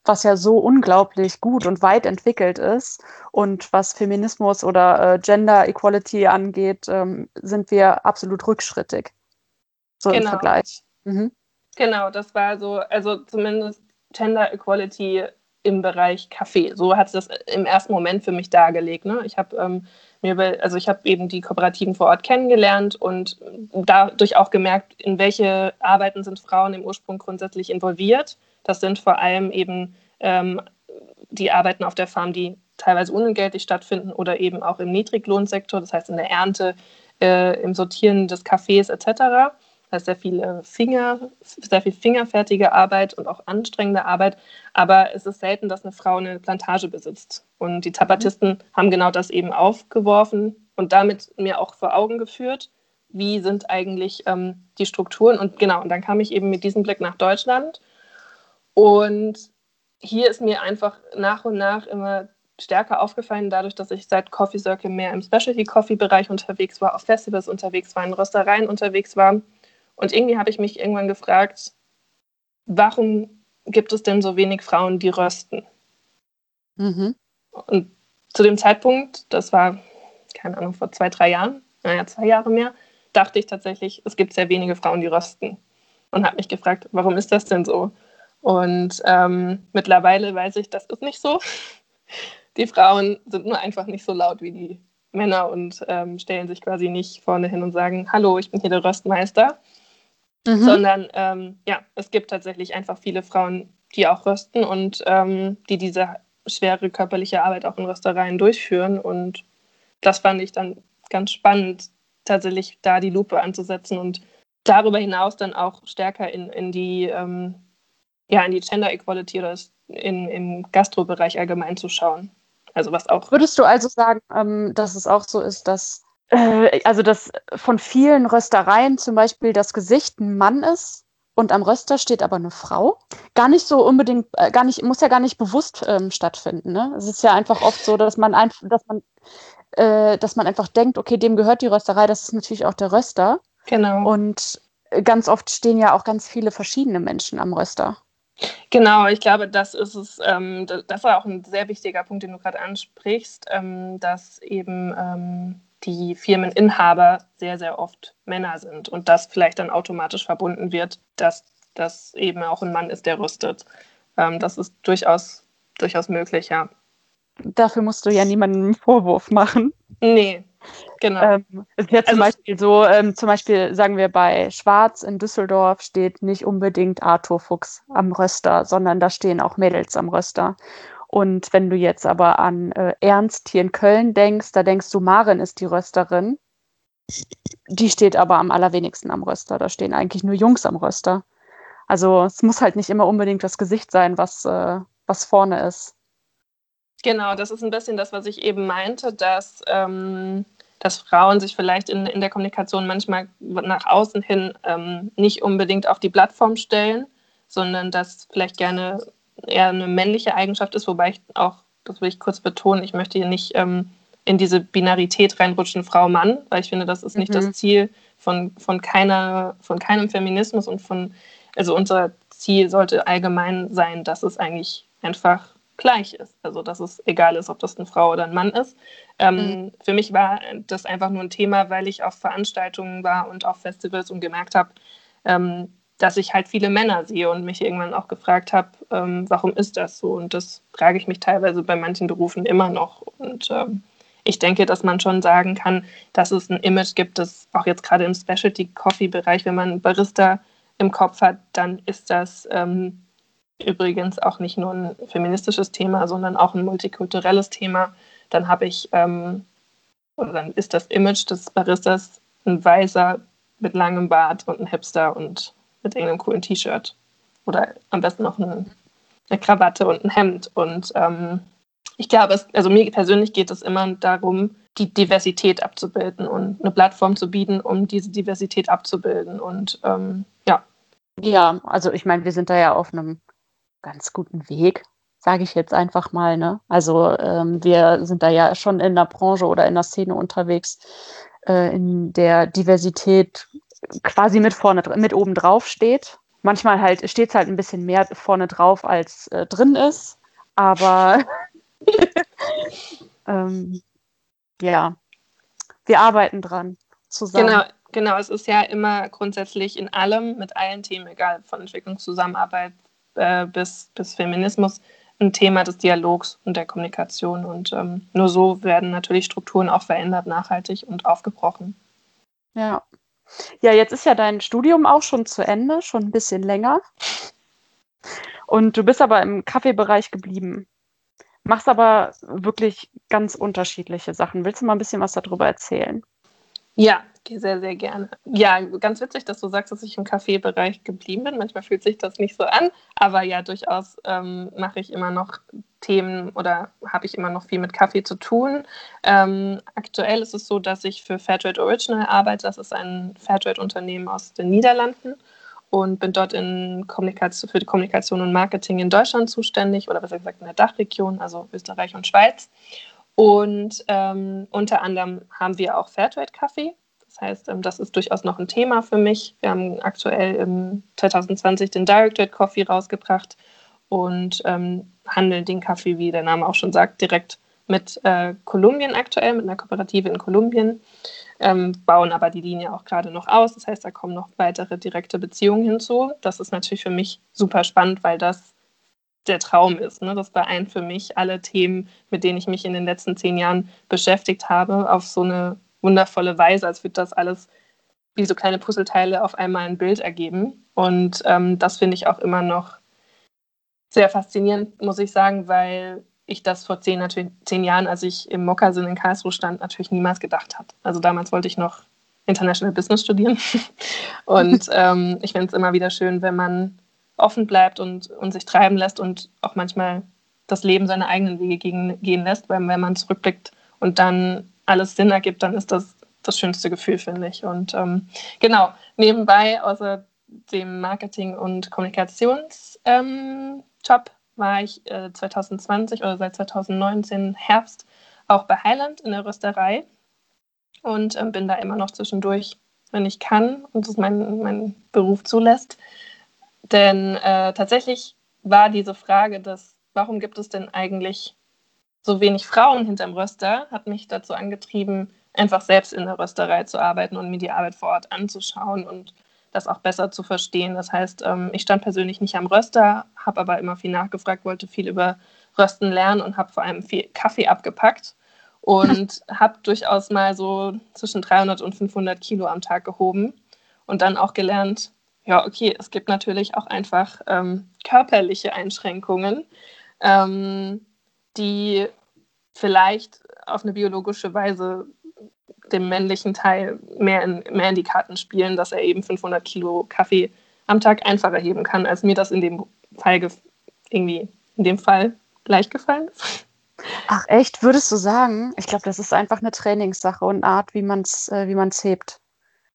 S1: was ja so unglaublich gut und weit entwickelt ist und was Feminismus oder äh, Gender Equality angeht, ähm, sind wir absolut rückschrittig. So genau. im Vergleich. Mhm.
S2: Genau, das war so, also zumindest Gender Equality im Bereich Kaffee. So hat es das im ersten Moment für mich dargelegt. Ne? Ich habe ähm, mir, also ich habe eben die Kooperativen vor Ort kennengelernt und dadurch auch gemerkt, in welche Arbeiten sind Frauen im Ursprung grundsätzlich involviert. Das sind vor allem eben ähm, die Arbeiten auf der Farm, die teilweise unentgeltlich stattfinden oder eben auch im Niedriglohnsektor, das heißt in der Ernte, äh, im Sortieren des Kaffees etc. Heißt sehr viel Finger, sehr viel fingerfertige Arbeit und auch anstrengende Arbeit. Aber es ist selten, dass eine Frau eine Plantage besitzt. Und die Zapatisten mhm. haben genau das eben aufgeworfen und damit mir auch vor Augen geführt, wie sind eigentlich ähm, die Strukturen. Und genau, und dann kam ich eben mit diesem Blick nach Deutschland. Und hier ist mir einfach nach und nach immer stärker aufgefallen, dadurch, dass ich seit Coffee Circle mehr im Specialty Coffee Bereich unterwegs war, auf Festivals unterwegs war, in Röstereien unterwegs war und irgendwie habe ich mich irgendwann gefragt, warum gibt es denn so wenig Frauen, die rösten? Mhm. Und zu dem Zeitpunkt, das war, keine Ahnung, vor zwei, drei Jahren, naja, zwei Jahre mehr, dachte ich tatsächlich, es gibt sehr wenige Frauen, die rösten. Und habe mich gefragt, warum ist das denn so? Und ähm, mittlerweile weiß ich, das ist nicht so. Die Frauen sind nur einfach nicht so laut wie die Männer und ähm, stellen sich quasi nicht vorne hin und sagen, hallo, ich bin hier der Röstmeister, mhm. sondern ähm, ja, es gibt tatsächlich einfach viele Frauen, die auch rösten und ähm, die diese schwere körperliche Arbeit auch in Röstereien durchführen. Und das fand ich dann ganz spannend, tatsächlich da die Lupe anzusetzen und darüber hinaus dann auch stärker in, in die ähm, ja, in die Gender Equality oder in, im Gastrobereich allgemein zu schauen. Also was auch.
S1: Würdest du also sagen, ähm, dass es auch so ist, dass also dass von vielen Röstereien zum Beispiel das Gesicht ein Mann ist und am Röster steht aber eine Frau. Gar nicht so unbedingt, äh, gar nicht, muss ja gar nicht bewusst ähm, stattfinden. Ne? Es ist ja einfach oft so, dass man einfach, dass man, äh, dass man einfach denkt, okay, dem gehört die Rösterei, das ist natürlich auch der Röster.
S2: Genau.
S1: Und ganz oft stehen ja auch ganz viele verschiedene Menschen am Röster.
S2: Genau, ich glaube, das ist es. Ähm, das war auch ein sehr wichtiger Punkt, den du gerade ansprichst, ähm, dass eben ähm, die Firmeninhaber sehr, sehr oft Männer sind und das vielleicht dann automatisch verbunden wird, dass das eben auch ein Mann ist, der rüstet. Ähm, das ist durchaus, durchaus möglich, ja.
S1: Dafür musst du ja niemandem einen Vorwurf machen.
S2: Nee, genau.
S1: Ähm, es ist ja zum also, Beispiel so, ähm, zum Beispiel sagen wir bei Schwarz in Düsseldorf steht nicht unbedingt Arthur Fuchs am Röster, sondern da stehen auch Mädels am Röster. Und wenn du jetzt aber an äh, Ernst hier in Köln denkst, da denkst du, Maren ist die Rösterin. Die steht aber am allerwenigsten am Röster. Da stehen eigentlich nur Jungs am Röster. Also es muss halt nicht immer unbedingt das Gesicht sein, was, äh, was vorne ist.
S2: Genau, das ist ein bisschen das, was ich eben meinte, dass, ähm, dass Frauen sich vielleicht in, in der Kommunikation manchmal nach außen hin ähm, nicht unbedingt auf die Plattform stellen, sondern dass vielleicht gerne eher eine männliche Eigenschaft ist, wobei ich auch, das will ich kurz betonen, ich möchte hier nicht ähm, in diese Binarität reinrutschen, Frau-Mann, weil ich finde, das ist nicht mhm. das Ziel von, von, keiner, von keinem Feminismus und von, also unser Ziel sollte allgemein sein, dass es eigentlich einfach gleich ist. Also dass es egal ist, ob das eine Frau oder ein Mann ist. Ähm, mhm. Für mich war das einfach nur ein Thema, weil ich auf Veranstaltungen war und auf Festivals und gemerkt habe, ähm, dass ich halt viele Männer sehe und mich irgendwann auch gefragt habe, ähm, warum ist das so? Und das frage ich mich teilweise bei manchen Berufen immer noch. Und ähm, ich denke, dass man schon sagen kann, dass es ein Image gibt, das auch jetzt gerade im Specialty Coffee Bereich, wenn man Barista im Kopf hat, dann ist das ähm, übrigens auch nicht nur ein feministisches Thema, sondern auch ein multikulturelles Thema. Dann habe ich, ähm, oder dann ist das Image des Baristas ein Weißer mit langem Bart und ein Hipster und mit irgendeinem coolen T-Shirt. Oder am besten noch ein, eine Krawatte und ein Hemd. Und ähm, ich glaube, es, also mir persönlich geht es immer darum, die Diversität abzubilden und eine Plattform zu bieten, um diese Diversität abzubilden. Und ähm, ja.
S1: Ja, also ich meine, wir sind da ja auf einem ganz guten Weg, sage ich jetzt einfach mal. Ne? Also ähm, wir sind da ja schon in der Branche oder in der Szene unterwegs, äh, in der Diversität quasi mit vorne, mit oben drauf steht. Manchmal halt steht es halt ein bisschen mehr vorne drauf, als äh, drin ist. Aber ähm, ja, wir arbeiten dran zusammen.
S2: Genau, genau. Es ist ja immer grundsätzlich in allem, mit allen Themen, egal von Entwicklungszusammenarbeit äh, bis, bis Feminismus, ein Thema des Dialogs und der Kommunikation. Und ähm, nur so werden natürlich Strukturen auch verändert, nachhaltig und aufgebrochen.
S1: Ja. Ja, jetzt ist ja dein Studium auch schon zu Ende, schon ein bisschen länger. Und du bist aber im Kaffeebereich geblieben. Machst aber wirklich ganz unterschiedliche Sachen. Willst du mal ein bisschen was darüber erzählen?
S2: Ja, sehr, sehr gerne. Ja, ganz witzig, dass du sagst, dass ich im Kaffeebereich geblieben bin. Manchmal fühlt sich das nicht so an, aber ja, durchaus ähm, mache ich immer noch Themen oder habe ich immer noch viel mit Kaffee zu tun. Ähm, aktuell ist es so, dass ich für Fairtrade Original arbeite. Das ist ein Fairtrade-Unternehmen aus den Niederlanden und bin dort in Kommunikation, für die Kommunikation und Marketing in Deutschland zuständig oder besser gesagt in der Dachregion, also Österreich und Schweiz. Und ähm, unter anderem haben wir auch Fairtrade-Kaffee. Das heißt, ähm, das ist durchaus noch ein Thema für mich. Wir haben aktuell im 2020 den Direct Trade Coffee rausgebracht und ähm, handeln den Kaffee, wie der Name auch schon sagt, direkt mit äh, Kolumbien aktuell, mit einer Kooperative in Kolumbien, ähm, bauen aber die Linie auch gerade noch aus. Das heißt, da kommen noch weitere direkte Beziehungen hinzu. Das ist natürlich für mich super spannend, weil das der Traum ist. Ne? Das vereint für mich alle Themen, mit denen ich mich in den letzten zehn Jahren beschäftigt habe, auf so eine wundervolle Weise, als würde das alles wie so kleine Puzzleteile auf einmal ein Bild ergeben. Und ähm, das finde ich auch immer noch sehr faszinierend, muss ich sagen, weil ich das vor zehn, natürlich, zehn Jahren, als ich im Mokkasin in Karlsruhe stand, natürlich niemals gedacht habe. Also damals wollte ich noch International Business studieren. Und ähm, ich finde es immer wieder schön, wenn man offen bleibt und, und sich treiben lässt und auch manchmal das Leben seine eigenen Wege gegen, gehen lässt, weil wenn man zurückblickt und dann alles Sinn ergibt, dann ist das das schönste Gefühl, finde ich. Und ähm, genau, nebenbei, außer dem Marketing- und Kommunikationsjob, ähm, war ich äh, 2020 oder seit 2019 Herbst auch bei Highland in der Rösterei und ähm, bin da immer noch zwischendurch, wenn ich kann und es mein, mein Beruf zulässt, denn äh, tatsächlich war diese Frage, dass, warum gibt es denn eigentlich so wenig Frauen hinterm Röster, hat mich dazu angetrieben, einfach selbst in der Rösterei zu arbeiten und mir die Arbeit vor Ort anzuschauen und das auch besser zu verstehen. Das heißt, ähm, ich stand persönlich nicht am Röster, habe aber immer viel nachgefragt, wollte viel über Rösten lernen und habe vor allem viel Kaffee abgepackt und habe durchaus mal so zwischen 300 und 500 Kilo am Tag gehoben und dann auch gelernt, ja, okay, es gibt natürlich auch einfach ähm, körperliche Einschränkungen, ähm, die vielleicht auf eine biologische Weise dem männlichen Teil mehr in, mehr in die Karten spielen, dass er eben 500 Kilo Kaffee am Tag einfacher heben kann, als mir das in dem Fall irgendwie in dem Fall leicht gefallen ist.
S1: Ach echt, würdest du sagen? Ich glaube, das ist einfach eine Trainingssache und eine Art, wie man es äh, hebt.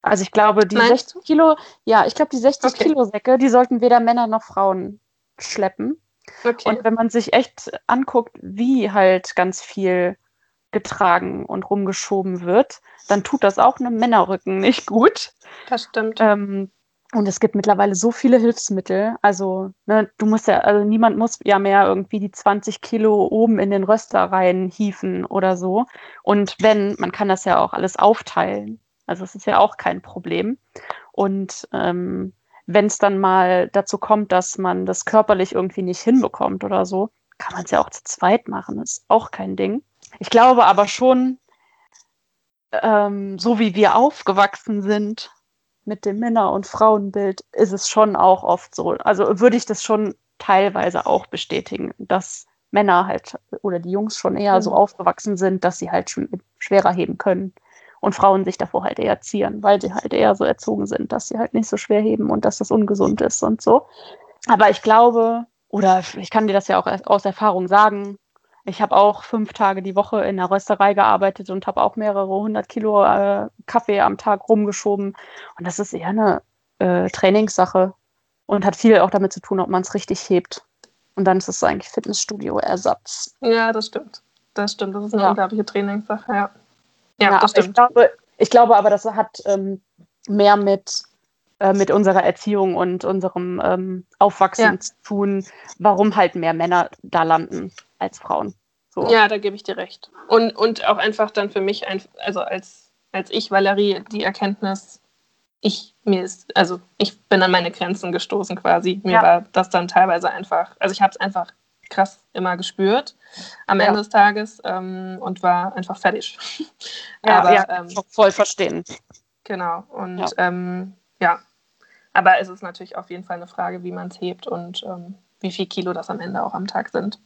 S1: Also ich glaube, die Meinst 60 Kilo, ja, ich glaube, die 60 okay. Kilo Säcke, die sollten weder Männer noch Frauen schleppen. Okay. Und wenn man sich echt anguckt, wie halt ganz viel getragen und rumgeschoben wird, dann tut das auch einem Männerrücken nicht gut.
S2: Das stimmt.
S1: Ähm, Und es gibt mittlerweile so viele Hilfsmittel. Also, ne, du musst ja, also niemand muss ja mehr irgendwie die 20 Kilo oben in den Röster reinhieven oder so. Und wenn, man kann das ja auch alles aufteilen. Also es ist ja auch kein Problem. Und ähm, wenn es dann mal dazu kommt, dass man das körperlich irgendwie nicht hinbekommt oder so, kann man es ja auch zu zweit machen. Das ist auch kein Ding. Ich glaube aber schon, ähm, so wie wir aufgewachsen sind mit dem Männer- und Frauenbild, ist es schon auch oft so. Also würde ich das schon teilweise auch bestätigen, dass Männer halt oder die Jungs schon eher mhm. so aufgewachsen sind, dass sie halt schon schwerer heben können und Frauen sich davor halt eher zieren, weil sie halt eher so erzogen sind, dass sie halt nicht so schwer heben und dass das ungesund ist und so. Aber ich glaube, oder ich kann dir das ja auch aus Erfahrung sagen, ich habe auch fünf Tage die Woche in der Rösterei gearbeitet und habe auch mehrere hundert Kilo äh, Kaffee am Tag rumgeschoben. Und das ist eher eine äh, Trainingssache und hat viel auch damit zu tun, ob man es richtig hebt. Und dann ist es eigentlich Fitnessstudio-Ersatz.
S2: Ja, das stimmt. Das stimmt. Das ist eine ja. unglaubliche Trainingssache, ja.
S1: Ja, ja das stimmt. Ich glaube, ich glaube aber, das hat ähm, mehr mit, äh, mit unserer Erziehung und unserem ähm, Aufwachsen ja. zu tun, warum halt mehr Männer da landen als Frauen.
S2: So. Ja, da gebe ich dir recht. Und, und auch einfach dann für mich, ein, also als, als ich, Valerie, die Erkenntnis, ich, mir ist, also ich bin an meine Grenzen gestoßen quasi. Mir ja. war das dann teilweise einfach, also ich habe es einfach krass immer gespürt am ja. Ende des Tages ähm, und war einfach fertig.
S1: Ja, aber, ja ähm, voll verstehen.
S2: Genau. Und ja. Ähm, ja. aber es ist natürlich auf jeden Fall eine Frage, wie man es hebt und ähm, wie viel Kilo das am Ende auch am Tag sind.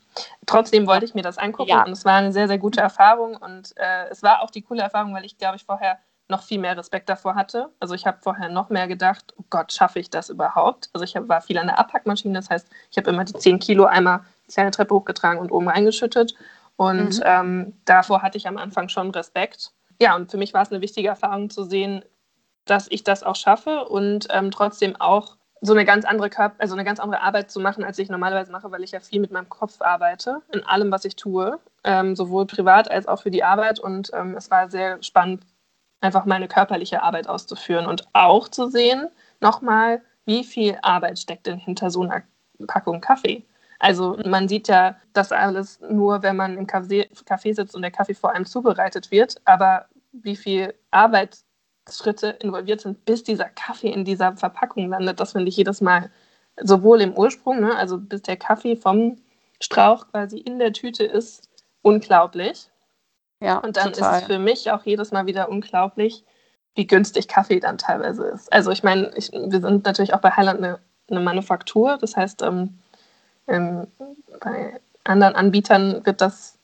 S2: Trotzdem wollte ich mir das angucken und es war eine sehr, sehr gute Erfahrung und äh, es war auch die coole Erfahrung, weil ich, glaube ich, vorher noch viel mehr Respekt davor hatte. Also ich habe vorher noch mehr gedacht, oh Gott, schaffe ich das überhaupt? Also ich hab, war viel an der Abpackmaschine, das heißt, ich habe immer die 10 Kilo einmal kleine Treppe hochgetragen und oben reingeschüttet. Und mhm. ähm, davor hatte ich am Anfang schon Respekt. Ja, und für mich war es eine wichtige Erfahrung zu sehen, dass ich das auch schaffe und ähm, trotzdem auch so eine ganz andere Körper, also eine ganz andere Arbeit zu machen, als ich normalerweise mache, weil ich ja viel mit meinem Kopf arbeite, in allem, was ich tue, ähm, sowohl privat als auch für die Arbeit. Und ähm, es war sehr spannend, einfach meine körperliche Arbeit auszuführen und auch zu sehen, nochmal, wie viel Arbeit steckt denn hinter so einer Packung Kaffee. Also man sieht ja das alles nur, wenn man im Café sitzt und der Kaffee vor einem zubereitet wird, aber wie viel Arbeit Schritte involviert sind, bis dieser Kaffee in dieser Verpackung landet. Das finde ich jedes Mal sowohl im Ursprung, ne, also bis der Kaffee vom Strauch quasi in der Tüte ist, unglaublich. Ja, und dann total. ist es für mich auch jedes Mal wieder unglaublich, wie günstig Kaffee dann teilweise ist. Also ich meine, wir sind natürlich auch bei Highland eine, eine Manufaktur, das heißt, ähm, ähm, bei anderen Anbietern wird das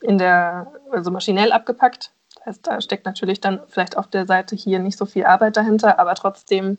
S2: in der, also maschinell abgepackt heißt, da steckt natürlich dann vielleicht auf der Seite hier nicht so viel Arbeit dahinter, aber trotzdem,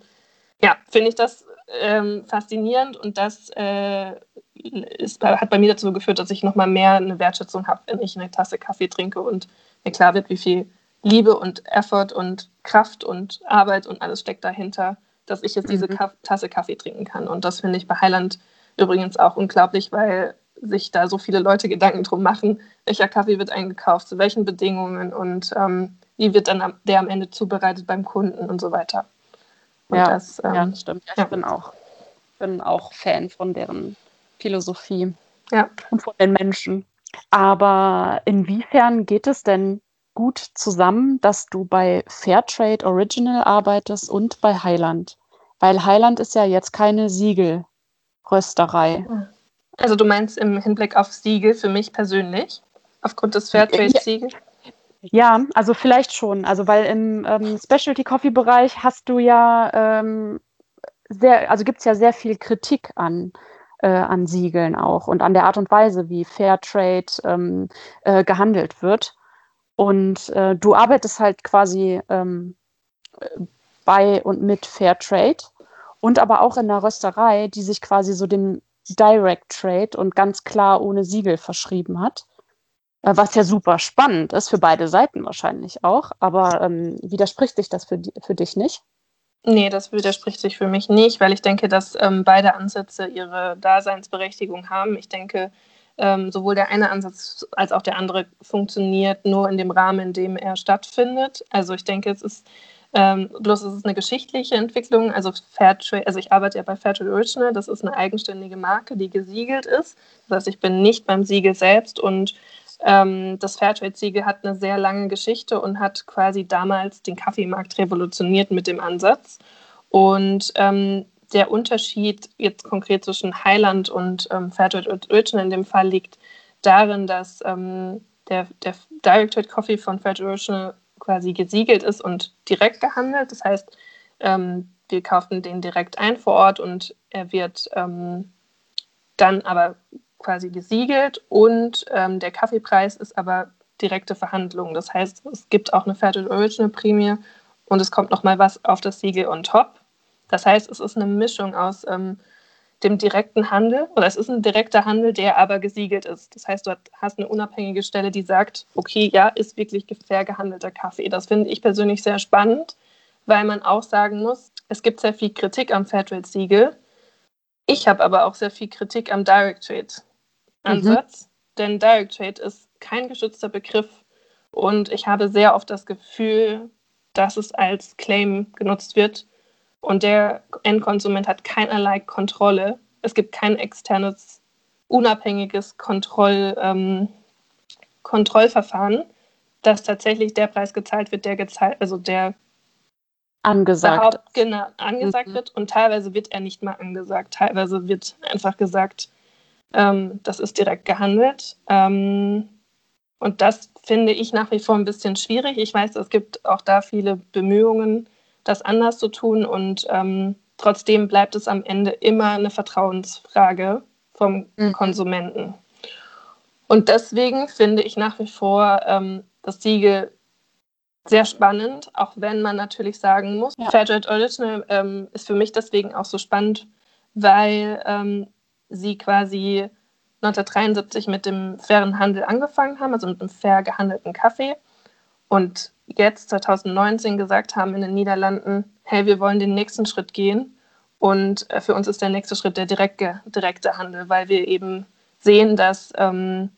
S2: ja, finde ich das ähm, faszinierend und das äh, ist, hat bei mir dazu geführt, dass ich nochmal mehr eine Wertschätzung habe, wenn ich eine Tasse Kaffee trinke und mir klar wird, wie viel Liebe und Effort und Kraft und Arbeit und alles steckt dahinter, dass ich jetzt diese mhm. Tasse Kaffee trinken kann. Und das finde ich bei Heiland übrigens auch unglaublich, weil sich da so viele Leute Gedanken drum machen, welcher Kaffee wird eingekauft, zu welchen Bedingungen und ähm, wie wird dann der am Ende zubereitet beim Kunden und so weiter.
S1: Und ja, das, ähm, ja, stimmt. Ja, ich bin, auch, bin auch Fan von deren Philosophie ja. und von den Menschen. Aber inwiefern geht es denn gut zusammen, dass du bei Fairtrade Original arbeitest und bei Highland? Weil Highland ist ja jetzt keine Siegelrösterei.
S2: Also du meinst im Hinblick auf Siegel für mich persönlich, aufgrund des Fairtrade-Siegels?
S1: Ja, also vielleicht schon. Also weil im ähm, Specialty Coffee Bereich hast du ja ähm, sehr, also gibt es ja sehr viel Kritik an, äh, an Siegeln auch und an der Art und Weise, wie Fairtrade ähm, äh, gehandelt wird. Und äh, du arbeitest halt quasi ähm, bei und mit Fairtrade und aber auch in der Rösterei, die sich quasi so dem Direct Trade und ganz klar ohne Siegel verschrieben hat. Äh, was ja super spannend ist, für beide Seiten wahrscheinlich auch. Aber ähm, widerspricht sich das für, für dich nicht?
S2: Nee, das widerspricht sich für mich nicht, weil ich denke, dass ähm, beide Ansätze ihre Daseinsberechtigung haben. Ich denke, ähm, sowohl der eine Ansatz als auch der andere funktioniert nur in dem Rahmen, in dem er stattfindet. Also ich denke, es ist Ähm, bloß ist es eine geschichtliche Entwicklung. Also Fairtrade, also ich arbeite ja bei Fairtrade Original, das ist eine eigenständige Marke, die gesiegelt ist. Das heißt, ich bin nicht beim Siegel selbst und ähm, das Fairtrade-Siegel hat eine sehr lange Geschichte und hat quasi damals den Kaffeemarkt revolutioniert mit dem Ansatz. Und ähm, der Unterschied jetzt konkret zwischen Highland und ähm, Fairtrade Original in dem Fall liegt darin, dass ähm, der, der Direct Trade Coffee von Fairtrade Original quasi gesiegelt ist und direkt gehandelt. Das heißt, ähm, wir kaufen den direkt ein vor Ort und er wird ähm, dann aber quasi gesiegelt und ähm, der Kaffeepreis ist aber direkte Verhandlung. Das heißt, es gibt auch eine Fairtrade Original Prämie und es kommt nochmal was auf das Siegel on top. Das heißt, es ist eine Mischung aus ähm, dem direkten Handel oder es ist ein direkter Handel, der aber gesiegelt ist. Das heißt, du hast eine unabhängige Stelle, die sagt, okay, ja, ist wirklich fair gehandelter Kaffee. Das finde ich persönlich sehr spannend, weil man auch sagen muss, es gibt sehr viel Kritik am Fairtrade-Siegel. Ich habe aber auch sehr viel Kritik am Direct Trade-Ansatz, mhm. denn Direct Trade ist kein geschützter Begriff und ich habe sehr oft das Gefühl, dass es als Claim genutzt wird und der Endkonsument hat keinerlei Kontrolle. Es gibt kein externes, unabhängiges Kontroll, ähm, Kontrollverfahren, dass tatsächlich der Preis gezahlt wird, der gezahlt, also der
S1: angesagt,
S2: genau, angesagt mhm. wird. Und teilweise wird er nicht mal angesagt. Teilweise wird einfach gesagt, ähm, das ist direkt gehandelt. Ähm, und das finde ich nach wie vor ein bisschen schwierig. Ich weiß, es gibt auch da viele Bemühungen, das anders zu tun. Und ähm, trotzdem bleibt es am Ende immer eine Vertrauensfrage vom mhm. Konsumenten. Und deswegen finde ich nach wie vor ähm, das Siegel sehr spannend, auch wenn man natürlich sagen muss, ja. Fairtrade Original ähm, ist für mich deswegen auch so spannend, weil ähm, sie quasi 1973 mit dem fairen Handel angefangen haben, also mit einem fair gehandelten Kaffee. Und jetzt 2019 gesagt haben in den Niederlanden, hey, wir wollen den nächsten Schritt gehen. Und äh, für uns ist der nächste Schritt der direkte, direkte Handel, weil wir eben sehen, dass ähm,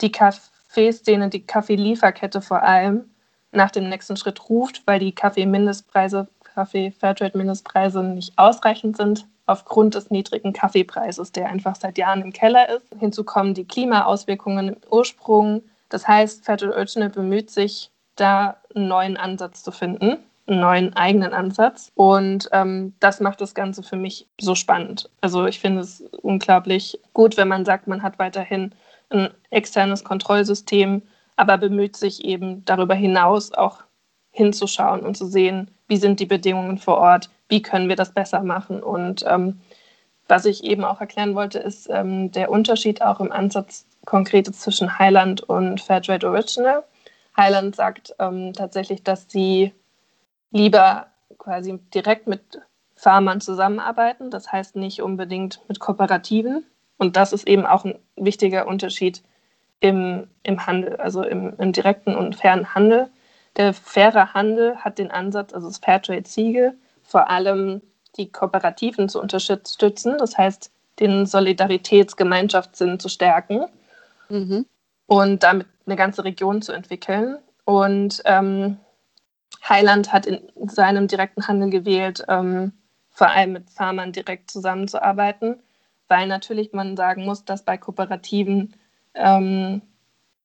S2: die Kaffeeszene, die Kaffeelieferkette vor allem nach dem nächsten Schritt ruft, weil die Kaffeemindestpreise, Kaffee-Fairtrade-Mindestpreise nicht ausreichend sind aufgrund des niedrigen Kaffeepreises, der einfach seit Jahren im Keller ist. Hinzu kommen die Klimaauswirkungen im Ursprung. Das heißt, Fairtrade Original bemüht sich da einen neuen Ansatz zu finden, einen neuen eigenen Ansatz. Und ähm, das macht das Ganze für mich so spannend. Also ich finde es unglaublich gut, wenn man sagt, man hat weiterhin ein externes Kontrollsystem, aber bemüht sich eben darüber hinaus auch hinzuschauen und zu sehen, wie sind die Bedingungen vor Ort, wie können wir das besser machen. Und ähm, was ich eben auch erklären wollte, ist ähm, der Unterschied auch im Ansatz konkret zwischen Highland und Fairtrade Original. Highland sagt ähm, tatsächlich, dass sie lieber quasi direkt mit Farmern zusammenarbeiten, das heißt nicht unbedingt mit Kooperativen. Und das ist eben auch ein wichtiger Unterschied im, im Handel, also im, im direkten und fairen Handel. Der faire Handel hat den Ansatz, also das Fairtrade-Siegel, vor allem die Kooperativen zu unterstützen, das heißt den Solidaritätsgemeinschaftssinn zu stärken. Mhm und damit eine ganze Region zu entwickeln. Und ähm, Highland hat in seinem direkten Handel gewählt, ähm, vor allem mit Farmern direkt zusammenzuarbeiten, weil natürlich man sagen muss, dass bei Kooperativen ähm,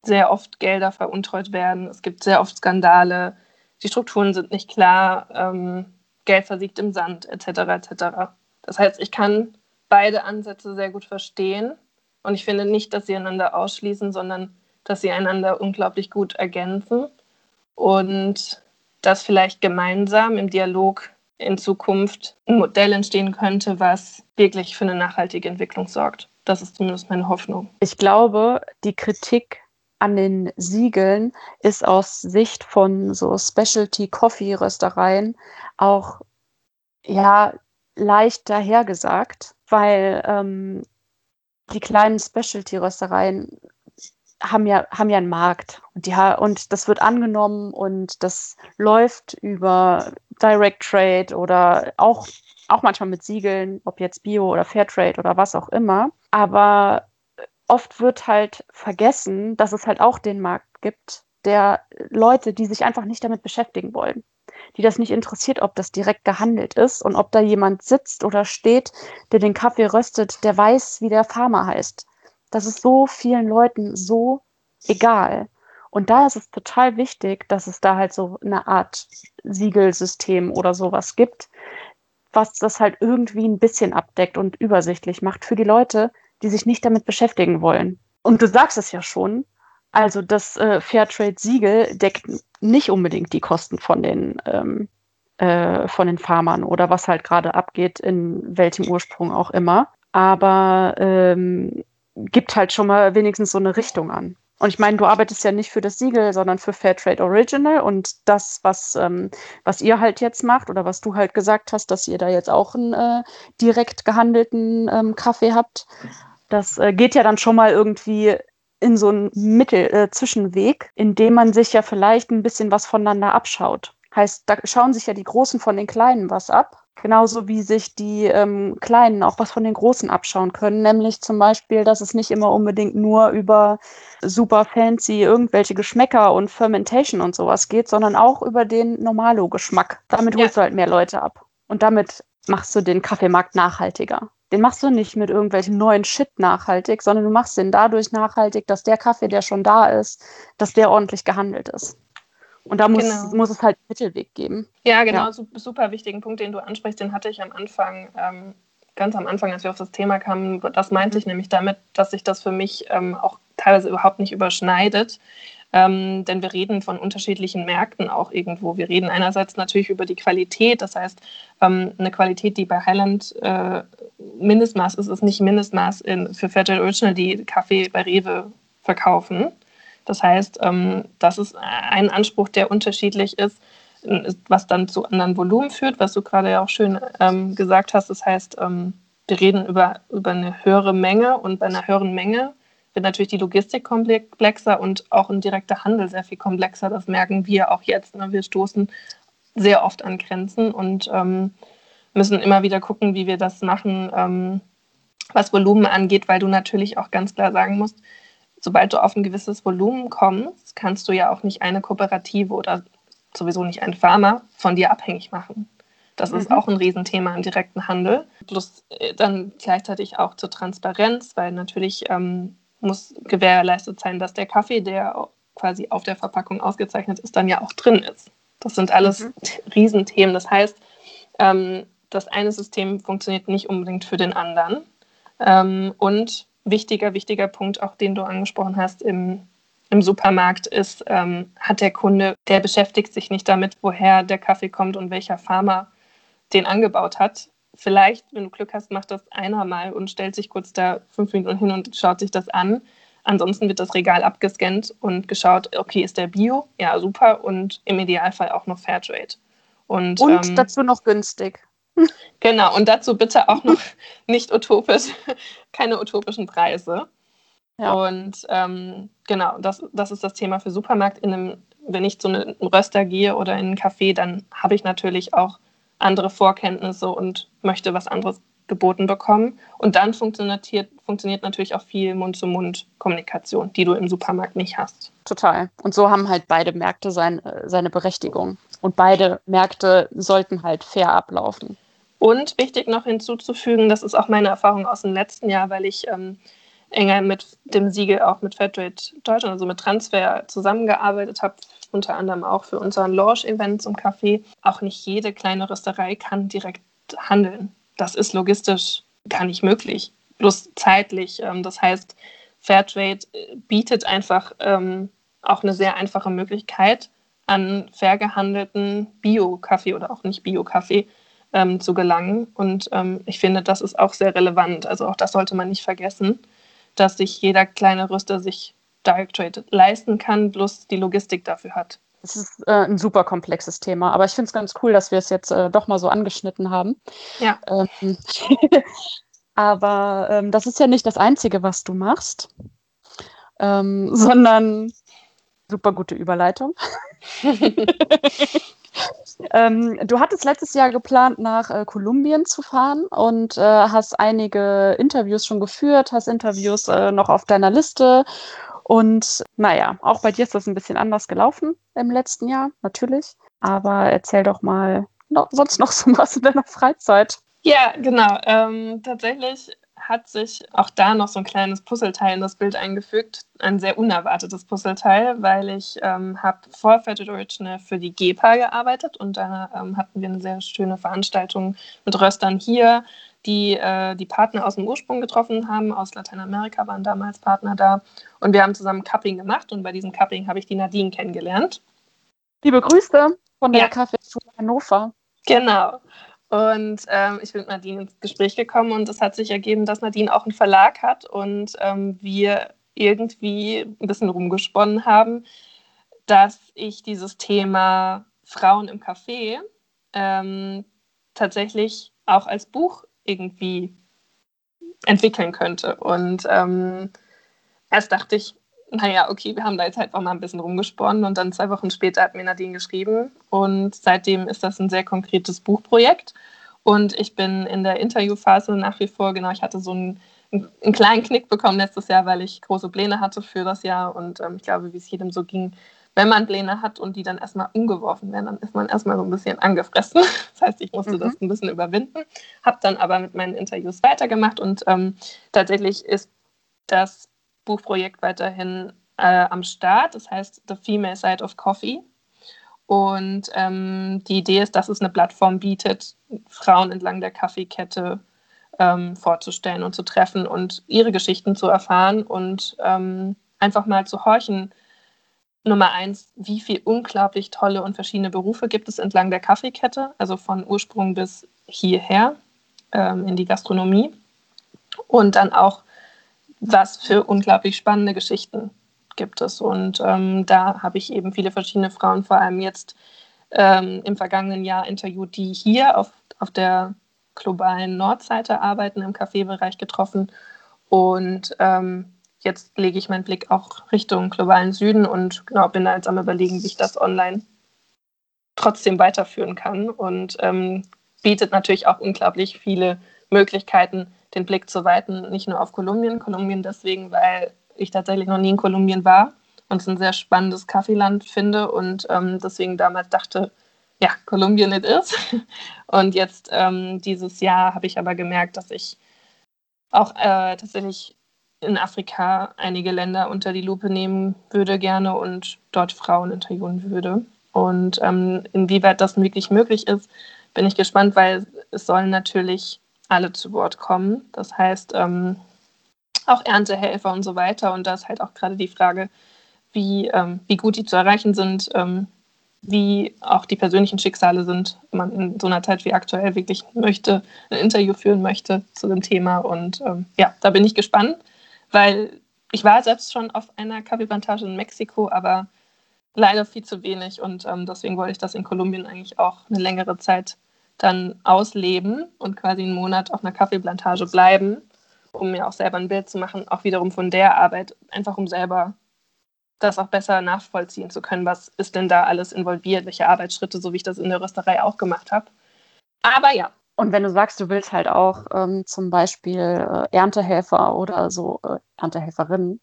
S2: sehr oft Gelder veruntreut werden. Es gibt sehr oft Skandale, die Strukturen sind nicht klar, ähm, Geld versiegt im Sand, etc. etc. Das heißt, ich kann beide Ansätze sehr gut verstehen und ich finde nicht, dass sie einander ausschließen, sondern dass sie einander unglaublich gut ergänzen und dass vielleicht gemeinsam im Dialog in Zukunft ein Modell entstehen könnte, was wirklich für eine nachhaltige Entwicklung sorgt. Das ist zumindest meine Hoffnung.
S1: Ich glaube, die Kritik an den Siegeln ist aus Sicht von so Specialty Coffee Röstereien auch ja leicht dahergesagt, weil ähm, die kleinen Specialty-Röstereien haben ja, haben ja einen Markt und, die, und das wird angenommen und das läuft über Direct Trade oder auch, auch manchmal mit Siegeln, ob jetzt Bio oder Fairtrade oder was auch immer. Aber oft wird halt vergessen, dass es halt auch den Markt gibt, der Leute, die sich einfach nicht damit beschäftigen wollen. die das nicht interessiert, ob das direkt gehandelt ist und ob da jemand sitzt oder steht, der den Kaffee röstet, der weiß, wie der Farmer heißt. Das ist so vielen Leuten so egal. Und da ist es total wichtig, dass es da halt so eine Art Siegelsystem oder sowas gibt, was das halt irgendwie ein bisschen abdeckt und übersichtlich macht für die Leute, die sich nicht damit beschäftigen wollen. Und du sagst es ja schon, also das äh, Fairtrade-Siegel deckt nicht unbedingt die Kosten von den, ähm, äh, von den Farmern oder was halt gerade abgeht, in welchem Ursprung auch immer. Aber ähm, gibt halt schon mal wenigstens so eine Richtung an. Und ich meine, du arbeitest ja nicht für das Siegel, sondern für Fairtrade Original und das, was, ähm, was ihr halt jetzt macht oder was du halt gesagt hast, dass ihr da jetzt auch einen äh, direkt gehandelten ähm, Kaffee habt, das äh, geht ja dann schon mal irgendwie in so einen Mittel-Zwischenweg, äh, in dem man sich ja vielleicht ein bisschen was voneinander abschaut. Heißt, da schauen sich ja die Großen von den Kleinen was ab Genauso wie sich die ähm, Kleinen auch was von den Großen abschauen können, nämlich zum Beispiel, dass es nicht immer unbedingt nur über super fancy irgendwelche Geschmäcker und Fermentation und sowas geht, sondern auch über den Normalo-Geschmack. Damit holst ja. du halt mehr Leute ab. Und damit machst du den Kaffeemarkt nachhaltiger. Den machst du nicht mit irgendwelchen neuen Shit nachhaltig, sondern du machst den dadurch nachhaltig, dass der Kaffee, der schon da ist, dass der ordentlich gehandelt ist. Und da muss, genau. muss es halt einen Mittelweg geben.
S2: Ja, genau, ja. super wichtigen Punkt, den du ansprichst, den hatte ich am Anfang, ähm, ganz am Anfang, als wir auf das Thema kamen, das meinte ich mhm. nämlich damit, dass sich das für mich ähm, auch teilweise überhaupt nicht überschneidet. Ähm, denn wir reden von unterschiedlichen Märkten auch irgendwo. Wir reden einerseits natürlich über die Qualität, das heißt, ähm, eine Qualität, die bei Highland äh, Mindestmaß ist, ist nicht Mindestmaß in, für Fairtrade Original, die Kaffee bei Rewe verkaufen. Das heißt, ähm, das ist ein Anspruch, der unterschiedlich ist, was dann zu anderen Volumen führt, was du gerade ja auch schön ähm, gesagt hast. Das heißt, ähm, wir reden über, über eine höhere Menge und bei einer höheren Menge wird natürlich die Logistik komplexer und auch ein direkter Handel sehr viel komplexer. Das merken wir auch jetzt. Ne? Wir stoßen sehr oft an Grenzen und müssen immer wieder gucken, wie wir das machen, was Volumen angeht, weil du natürlich auch ganz klar sagen musst, sobald du auf ein gewisses Volumen kommst, kannst du ja auch nicht eine Kooperative oder sowieso nicht einen Farmer von dir abhängig machen. Das mhm. ist auch ein Riesenthema im direkten Handel. Plus äh, dann gleichzeitig auch zur Transparenz, weil natürlich ähm, muss gewährleistet sein, dass der Kaffee, der quasi auf der Verpackung ausgezeichnet ist, dann ja auch drin ist. Das sind alles mhm. Riesenthemen. Das heißt, ähm, das eine System funktioniert nicht unbedingt für den anderen. Ähm, und wichtiger, wichtiger Punkt, auch den du angesprochen hast im, im Supermarkt, ist, ähm, hat der Kunde, der beschäftigt sich nicht damit, woher der Kaffee kommt und welcher Farmer den angebaut hat. Vielleicht, wenn du Glück hast, macht das einer mal und stellt sich kurz da fünf Minuten hin und schaut sich das an. Ansonsten wird das Regal abgescannt und geschaut, okay, ist der Bio? Ja, super. Und im Idealfall auch noch Fairtrade.
S1: Und, und ähm, dazu noch günstig.
S2: Genau, und dazu bitte auch noch nicht utopisch, keine utopischen Preise. Ja. Und ähm, genau, das, das ist das Thema für Supermarkt. In einem, wenn ich zu einem Röster gehe oder in einen Café, dann habe ich natürlich auch andere Vorkenntnisse und möchte was anderes geboten bekommen. Und dann funktioniert, funktioniert natürlich auch viel Mund-zu-Mund-Kommunikation, die du im Supermarkt nicht hast.
S1: Total. Und so haben halt beide Märkte sein, äh, seine Berechtigung. Und beide Märkte sollten halt fair ablaufen.
S2: Und wichtig noch hinzuzufügen, das ist auch meine Erfahrung aus dem letzten Jahr, weil ich ähm, enger mit dem Siegel auch mit Fairtrade Deutschland, also mit Transfer zusammengearbeitet habe, unter anderem auch für unseren Launch-Event zum Kaffee. Auch nicht jede kleine Rösterei kann direkt handeln. Das ist logistisch gar nicht möglich, bloß zeitlich. Ähm, das heißt, Fairtrade äh, bietet einfach ähm, auch eine sehr einfache Möglichkeit, an fair gehandelten Bio-Kaffee oder auch nicht Bio-Kaffee ähm, zu gelangen. Und ähm, ich finde, das ist auch sehr relevant. Also auch das sollte man nicht vergessen, dass sich jeder kleine Rüster sich Direct Trade leisten kann, bloß die Logistik dafür hat.
S1: Das ist äh, ein super komplexes Thema, aber ich finde es ganz cool, dass wir es jetzt äh, doch mal so angeschnitten haben.
S2: Ja.
S1: Ähm, aber ähm, das ist ja nicht das Einzige, was du machst, ähm, sondern super gute Überleitung. Ähm, du hattest letztes Jahr geplant, nach äh, Kolumbien zu fahren und äh, hast einige Interviews schon geführt, hast Interviews äh, noch auf deiner Liste. Und naja, auch bei dir ist das ein bisschen anders gelaufen im letzten Jahr, natürlich. Aber erzähl doch mal no, sonst noch so was in deiner Freizeit.
S2: Ja, genau. Ähm, tatsächlich hat sich auch da noch so ein kleines Puzzleteil in das Bild eingefügt. Ein sehr unerwartetes Puzzleteil, weil ich ähm, habe vor Fetted Original für die GEPA gearbeitet und da ähm, hatten wir eine sehr schöne Veranstaltung mit Röstern hier, die äh, die Partner aus dem Ursprung getroffen haben. Aus Lateinamerika waren damals Partner da und wir haben zusammen Cupping gemacht und bei diesem Cupping habe ich die Nadine kennengelernt.
S1: Liebe Grüße von der ja. Kaffeeschule Hannover.
S2: Genau. Und ähm, ich bin mit Nadine ins Gespräch gekommen und es hat sich ergeben, dass Nadine auch einen Verlag hat und ähm, wir irgendwie ein bisschen rumgesponnen haben, dass ich dieses Thema Frauen im Café ähm, tatsächlich auch als Buch irgendwie entwickeln könnte. Und ähm, erst dachte ich, naja, okay, wir haben da jetzt halt auch mal ein bisschen rumgesponnen und dann zwei Wochen später hat mir Nadine geschrieben und seitdem ist das ein sehr konkretes Buchprojekt und ich bin in der Interviewphase nach wie vor, genau, ich hatte so einen, einen kleinen Knick bekommen letztes Jahr, weil ich große Pläne hatte für das Jahr und ähm, ich glaube, wie es jedem so ging, wenn man Pläne hat und die dann erstmal umgeworfen werden, dann ist man erstmal so ein bisschen angefressen. Das heißt, ich musste mhm. das ein bisschen überwinden, habe dann aber mit meinen Interviews weitergemacht und ähm, tatsächlich ist das Buchprojekt weiterhin äh, am Start. Das heißt The Female Side of Coffee. Und ähm, die Idee ist, dass es eine Plattform bietet, Frauen entlang der Kaffeekette ähm, vorzustellen und zu treffen und ihre Geschichten zu erfahren und ähm, einfach mal zu horchen. Nummer eins, wie viele unglaublich tolle und verschiedene Berufe gibt es entlang der Kaffeekette, also von Ursprung bis hierher ähm, in die Gastronomie. Und dann auch, was für unglaublich spannende Geschichten gibt es. Und ähm, da habe ich eben viele verschiedene Frauen, vor allem jetzt ähm, im vergangenen Jahr interviewt, die hier auf, auf der globalen Nordseite arbeiten, im Kaffeebereich getroffen. Und ähm, jetzt lege ich meinen Blick auch Richtung globalen Süden und genau, bin da jetzt am Überlegen, wie ich das online trotzdem weiterführen kann. Und ähm, bietet natürlich auch unglaublich viele Möglichkeiten, den Blick zu weiten, nicht nur auf Kolumbien. Kolumbien deswegen, weil ich tatsächlich noch nie in Kolumbien war und es ein sehr spannendes Kaffeeland finde und ähm, deswegen damals dachte, ja, Kolumbien it is. Und jetzt ähm, dieses Jahr habe ich aber gemerkt, dass ich auch äh, tatsächlich in Afrika einige Länder unter die Lupe nehmen würde gerne und dort Frauen interviewen würde. Und ähm, inwieweit das wirklich möglich ist, bin ich gespannt, weil es sollen natürlich alle zu Wort kommen. Das heißt, ähm, auch Erntehelfer und so weiter. Und da ist halt auch gerade die Frage, wie, ähm, wie gut die zu erreichen sind, ähm, wie auch die persönlichen Schicksale sind, wenn man in so einer Zeit wie aktuell wirklich möchte, ein Interview führen möchte zu dem Thema. Und ähm, ja, da bin ich gespannt, weil ich war selbst schon auf einer Kaffeeplantage in Mexiko, aber leider viel zu wenig. Und ähm, deswegen wollte ich das in Kolumbien eigentlich auch eine längere Zeit dann ausleben und quasi einen Monat auf einer Kaffeeplantage bleiben, um mir auch selber ein Bild zu machen, auch wiederum von der Arbeit, einfach um selber das auch besser nachvollziehen zu können, was ist denn da alles involviert, welche Arbeitsschritte, so wie ich das in der Rösterei auch gemacht habe. Aber ja.
S1: Und wenn du sagst, du willst halt auch ähm, zum Beispiel äh, Erntehelfer oder so äh, Erntehelferinnen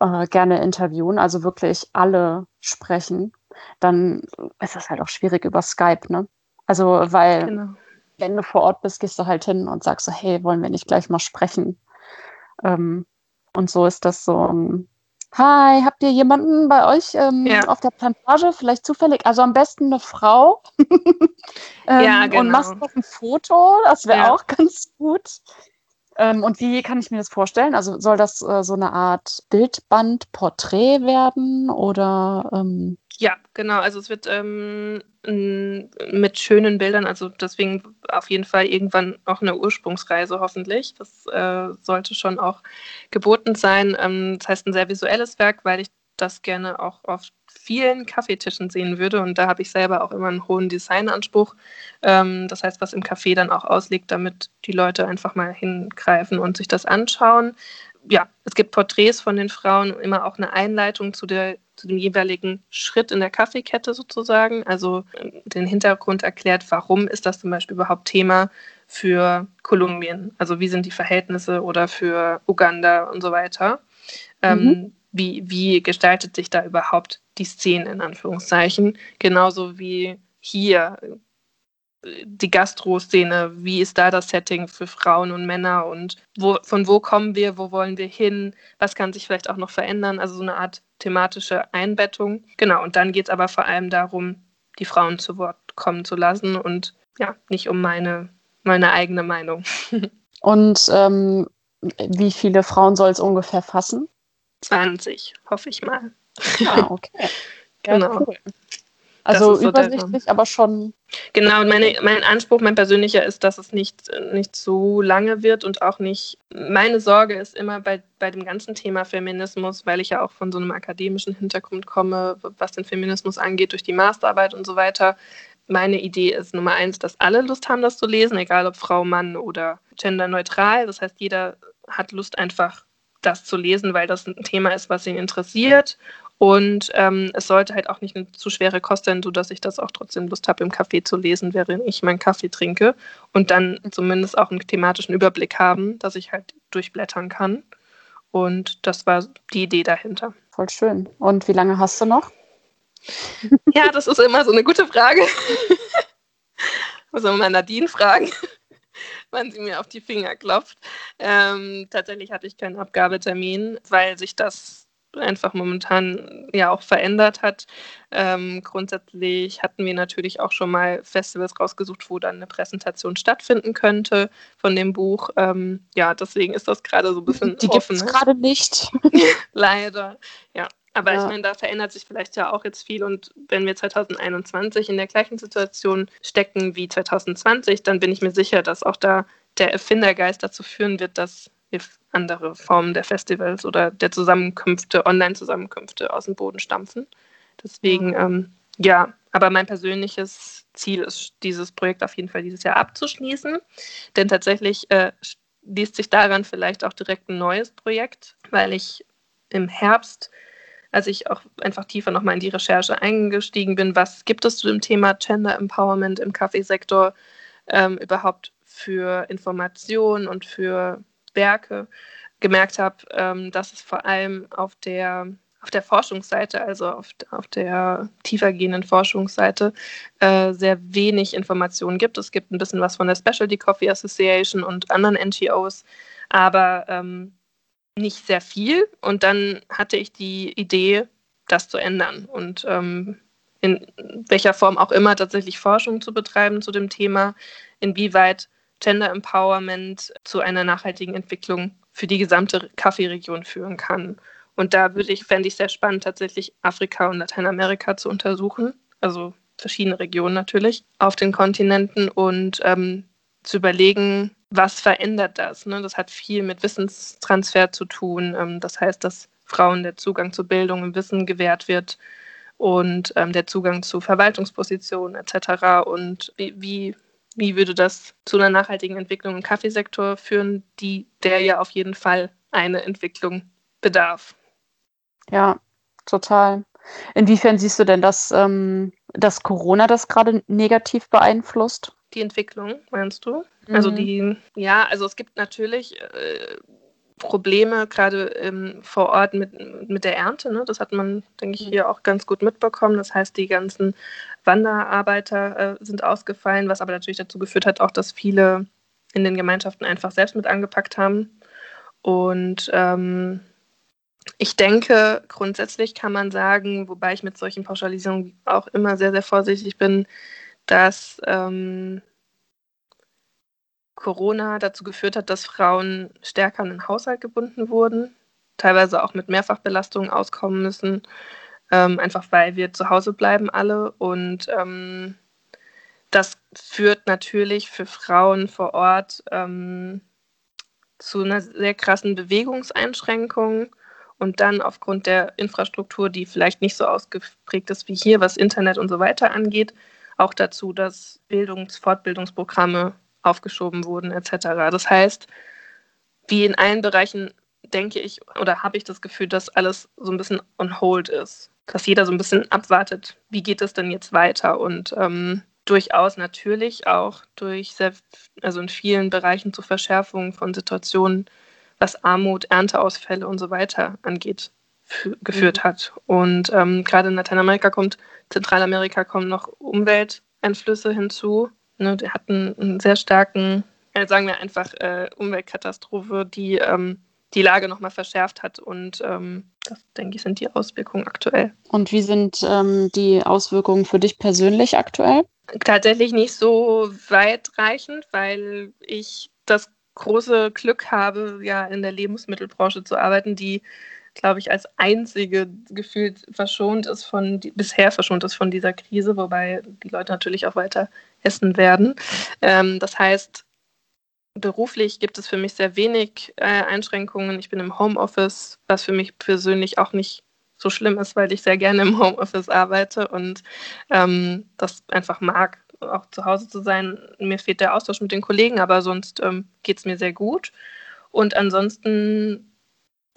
S1: äh, gerne interviewen, also wirklich alle sprechen, dann ist das halt auch schwierig über Skype, ne? Also, weil genau. wenn du vor Ort bist, gehst du halt hin und sagst so, hey, wollen wir nicht gleich mal sprechen? Ähm, und so ist das so. Um, Hi, habt ihr jemanden bei euch ähm, ja. auf der Plantage? Vielleicht zufällig, also am besten eine Frau. ähm, ja, genau. Und machst noch ein Foto, das wäre ja. auch ganz gut. Ähm, und wie kann ich mir das vorstellen? Also soll das äh, so eine Art Bildband-Porträt werden oder? Ähm
S2: ja, genau. Also es wird ähm, mit schönen Bildern, also deswegen auf jeden Fall irgendwann auch eine Ursprungsreise hoffentlich. Das äh, sollte schon auch geboten sein. Ähm, das heißt ein sehr visuelles Werk, weil ich das gerne auch auf vielen Kaffeetischen sehen würde. Und da habe ich selber auch immer einen hohen Designanspruch. Ähm, das heißt, was im Café dann auch ausliegt, damit die Leute einfach mal hingreifen und sich das anschauen. Ja, es gibt Porträts von den Frauen, immer auch eine Einleitung zu der zu dem jeweiligen Schritt in der Kaffeekette sozusagen. Also ähm, den Hintergrund erklärt, warum ist das zum Beispiel überhaupt Thema für Kolumbien? Also wie sind die Verhältnisse oder für Uganda und so weiter? Ähm, mhm. Ähm, wie, wie gestaltet sich da überhaupt die Szene in Anführungszeichen. Genauso wie hier die Gastro-Szene, wie ist da das Setting für Frauen und Männer und wo, von wo kommen wir, wo wollen wir hin, was kann sich vielleicht auch noch verändern, also so eine Art thematische Einbettung. Genau, und dann geht es aber vor allem darum, die Frauen zu Wort kommen zu lassen und ja, nicht um meine, meine eigene Meinung.
S1: Und ähm, wie viele Frauen soll es ungefähr fassen?
S2: 20, hoffe ich mal.
S1: Ah, okay. Ja, genau. Cool. Also so übersichtlich, aber schon.
S2: Genau, und meine, mein Anspruch, mein persönlicher ist, dass es nicht, nicht so lange wird und auch nicht. Meine Sorge ist immer bei, bei dem ganzen Thema Feminismus, weil ich ja auch von so einem akademischen Hintergrund komme, was den Feminismus angeht, durch die Masterarbeit und so weiter. Meine Idee ist Nummer eins, dass alle Lust haben, das zu lesen, egal ob Frau, Mann oder genderneutral. Das heißt, jeder hat Lust einfach das zu lesen, weil das ein Thema ist, was ihn interessiert und ähm, es sollte halt auch nicht eine zu schwere Kost sein, sodass ich das auch trotzdem Lust habe, im Café zu lesen, während ich meinen Kaffee trinke. Und dann zumindest auch einen thematischen Überblick haben, dass ich halt durchblättern kann. Und das war die Idee dahinter.
S1: Voll schön. Und wie lange hast du noch?
S2: Ja, das ist immer so eine gute Frage. Muss man mal Nadine fragen, wann sie mir auf die Finger klopft. Ähm, tatsächlich hatte ich keinen Abgabetermin, weil sich das einfach momentan ja auch verändert hat. Ähm, grundsätzlich hatten wir natürlich auch schon mal Festivals rausgesucht, wo dann eine Präsentation stattfinden könnte von dem Buch. Ähm, ja, deswegen ist das gerade so ein bisschen
S1: Die gibt es gerade nicht.
S2: Leider, ja. Aber ja. ich meine, da verändert sich vielleicht ja auch jetzt viel. Und wenn wir 2021 in der gleichen Situation stecken wie 2020, dann bin ich mir sicher, dass auch da der Erfindergeist dazu führen wird, dass andere Formen der Festivals oder der Zusammenkünfte, Online-Zusammenkünfte aus dem Boden stampfen. Deswegen, mhm. ähm, ja, aber mein persönliches Ziel ist, dieses Projekt auf jeden Fall dieses Jahr abzuschließen. Denn tatsächlich äh, liest sich daran vielleicht auch direkt ein neues Projekt, weil ich im Herbst, als ich auch einfach tiefer nochmal in die Recherche eingestiegen bin, was gibt es zu dem Thema Gender Empowerment im Kaffeesektor ähm, überhaupt für Informationen und für Werke gemerkt habe, ähm, dass es vor allem auf der, auf der Forschungsseite, also auf, auf der tiefergehenden Forschungsseite, äh, sehr wenig Informationen gibt. Es gibt ein bisschen was von der Specialty Coffee Association und anderen NGOs, aber ähm, nicht sehr viel. Und dann hatte ich die Idee, das zu ändern und ähm, in welcher Form auch immer tatsächlich Forschung zu betreiben zu dem Thema, inwieweit Gender Empowerment zu einer nachhaltigen Entwicklung für die gesamte Kaffeeregion führen kann. Und da würde ich, fände ich sehr spannend, tatsächlich Afrika und Lateinamerika zu untersuchen, also verschiedene Regionen natürlich auf den Kontinenten und ähm, zu überlegen, was verändert das? Ne? Das hat viel mit Wissenstransfer zu tun. Ähm, das heißt, dass Frauen der Zugang zu Bildung und Wissen gewährt wird und ähm, der Zugang zu Verwaltungspositionen etc. Und wie, wie wie würde das zu einer nachhaltigen Entwicklung im Kaffeesektor führen, die der ja auf jeden Fall eine Entwicklung bedarf?
S1: Ja, total. Inwiefern siehst du denn, dass, ähm, dass Corona das gerade negativ beeinflusst?
S2: Die Entwicklung, meinst du? Mhm. Also die, ja, also es gibt natürlich äh, Probleme gerade ähm, vor Ort mit, mit der Ernte. Ne? Das hat man, denke ich, hier auch ganz gut mitbekommen. Das heißt, die ganzen Wanderarbeiter äh, sind ausgefallen, was aber natürlich dazu geführt hat, auch dass viele in den Gemeinschaften einfach selbst mit angepackt haben. Und ähm, ich denke, grundsätzlich kann man sagen, wobei ich mit solchen Pauschalisierungen auch immer sehr, sehr vorsichtig bin, dass ähm, Corona dazu geführt hat, dass Frauen stärker an den Haushalt gebunden wurden, teilweise auch mit Mehrfachbelastungen auskommen müssen, ähm, einfach weil wir zu Hause bleiben alle. Und ähm, das führt natürlich für Frauen vor Ort ähm, zu einer sehr krassen Bewegungseinschränkung und dann aufgrund der Infrastruktur, die vielleicht nicht so ausgeprägt ist wie hier, was Internet und so weiter angeht, auch dazu, dass Bildungs-, Fortbildungsprogramme aufgeschoben wurden etc. Das heißt, wie in allen Bereichen denke ich oder habe ich das Gefühl, dass alles so ein bisschen on hold ist. Dass jeder so ein bisschen abwartet, wie geht es denn jetzt weiter? Und ähm, durchaus natürlich auch durch sehr, also in vielen Bereichen zur Verschärfung von Situationen, was Armut, Ernteausfälle und so weiter angeht, geführt mhm. hat. Und ähm, gerade in Lateinamerika kommt, Zentralamerika kommen noch Umwelteinflüsse hinzu. Ne, die hatten einen sehr starken, äh, sagen wir einfach, äh, Umweltkatastrophe, die ähm, die Lage nochmal verschärft hat. Und ähm, das, denke ich, sind die Auswirkungen aktuell.
S1: Und wie sind ähm, die Auswirkungen für dich persönlich aktuell?
S2: Tatsächlich nicht so weitreichend, weil ich das große Glück habe, ja in der Lebensmittelbranche zu arbeiten, die, glaube ich, als einzige gefühlt verschont ist von, die, bisher verschont ist von dieser Krise, wobei die Leute natürlich auch weiter essen werden. Ähm, das heißt, beruflich gibt es für mich sehr wenig äh, Einschränkungen. Ich bin im Homeoffice, was für mich persönlich auch nicht so schlimm ist, weil ich sehr gerne im Homeoffice arbeite und ähm, das einfach mag, auch zu Hause zu sein. Mir fehlt der Austausch mit den Kollegen, aber sonst ähm, geht es mir sehr gut. Und ansonsten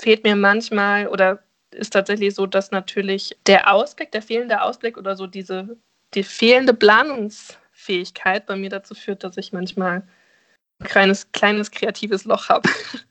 S2: fehlt mir manchmal oder ist tatsächlich so, dass natürlich der Ausblick, der fehlende Ausblick oder so diese die fehlende Planungsfähigkeit bei mir dazu führt, dass ich manchmal ein kleines, kleines kreatives Loch habe.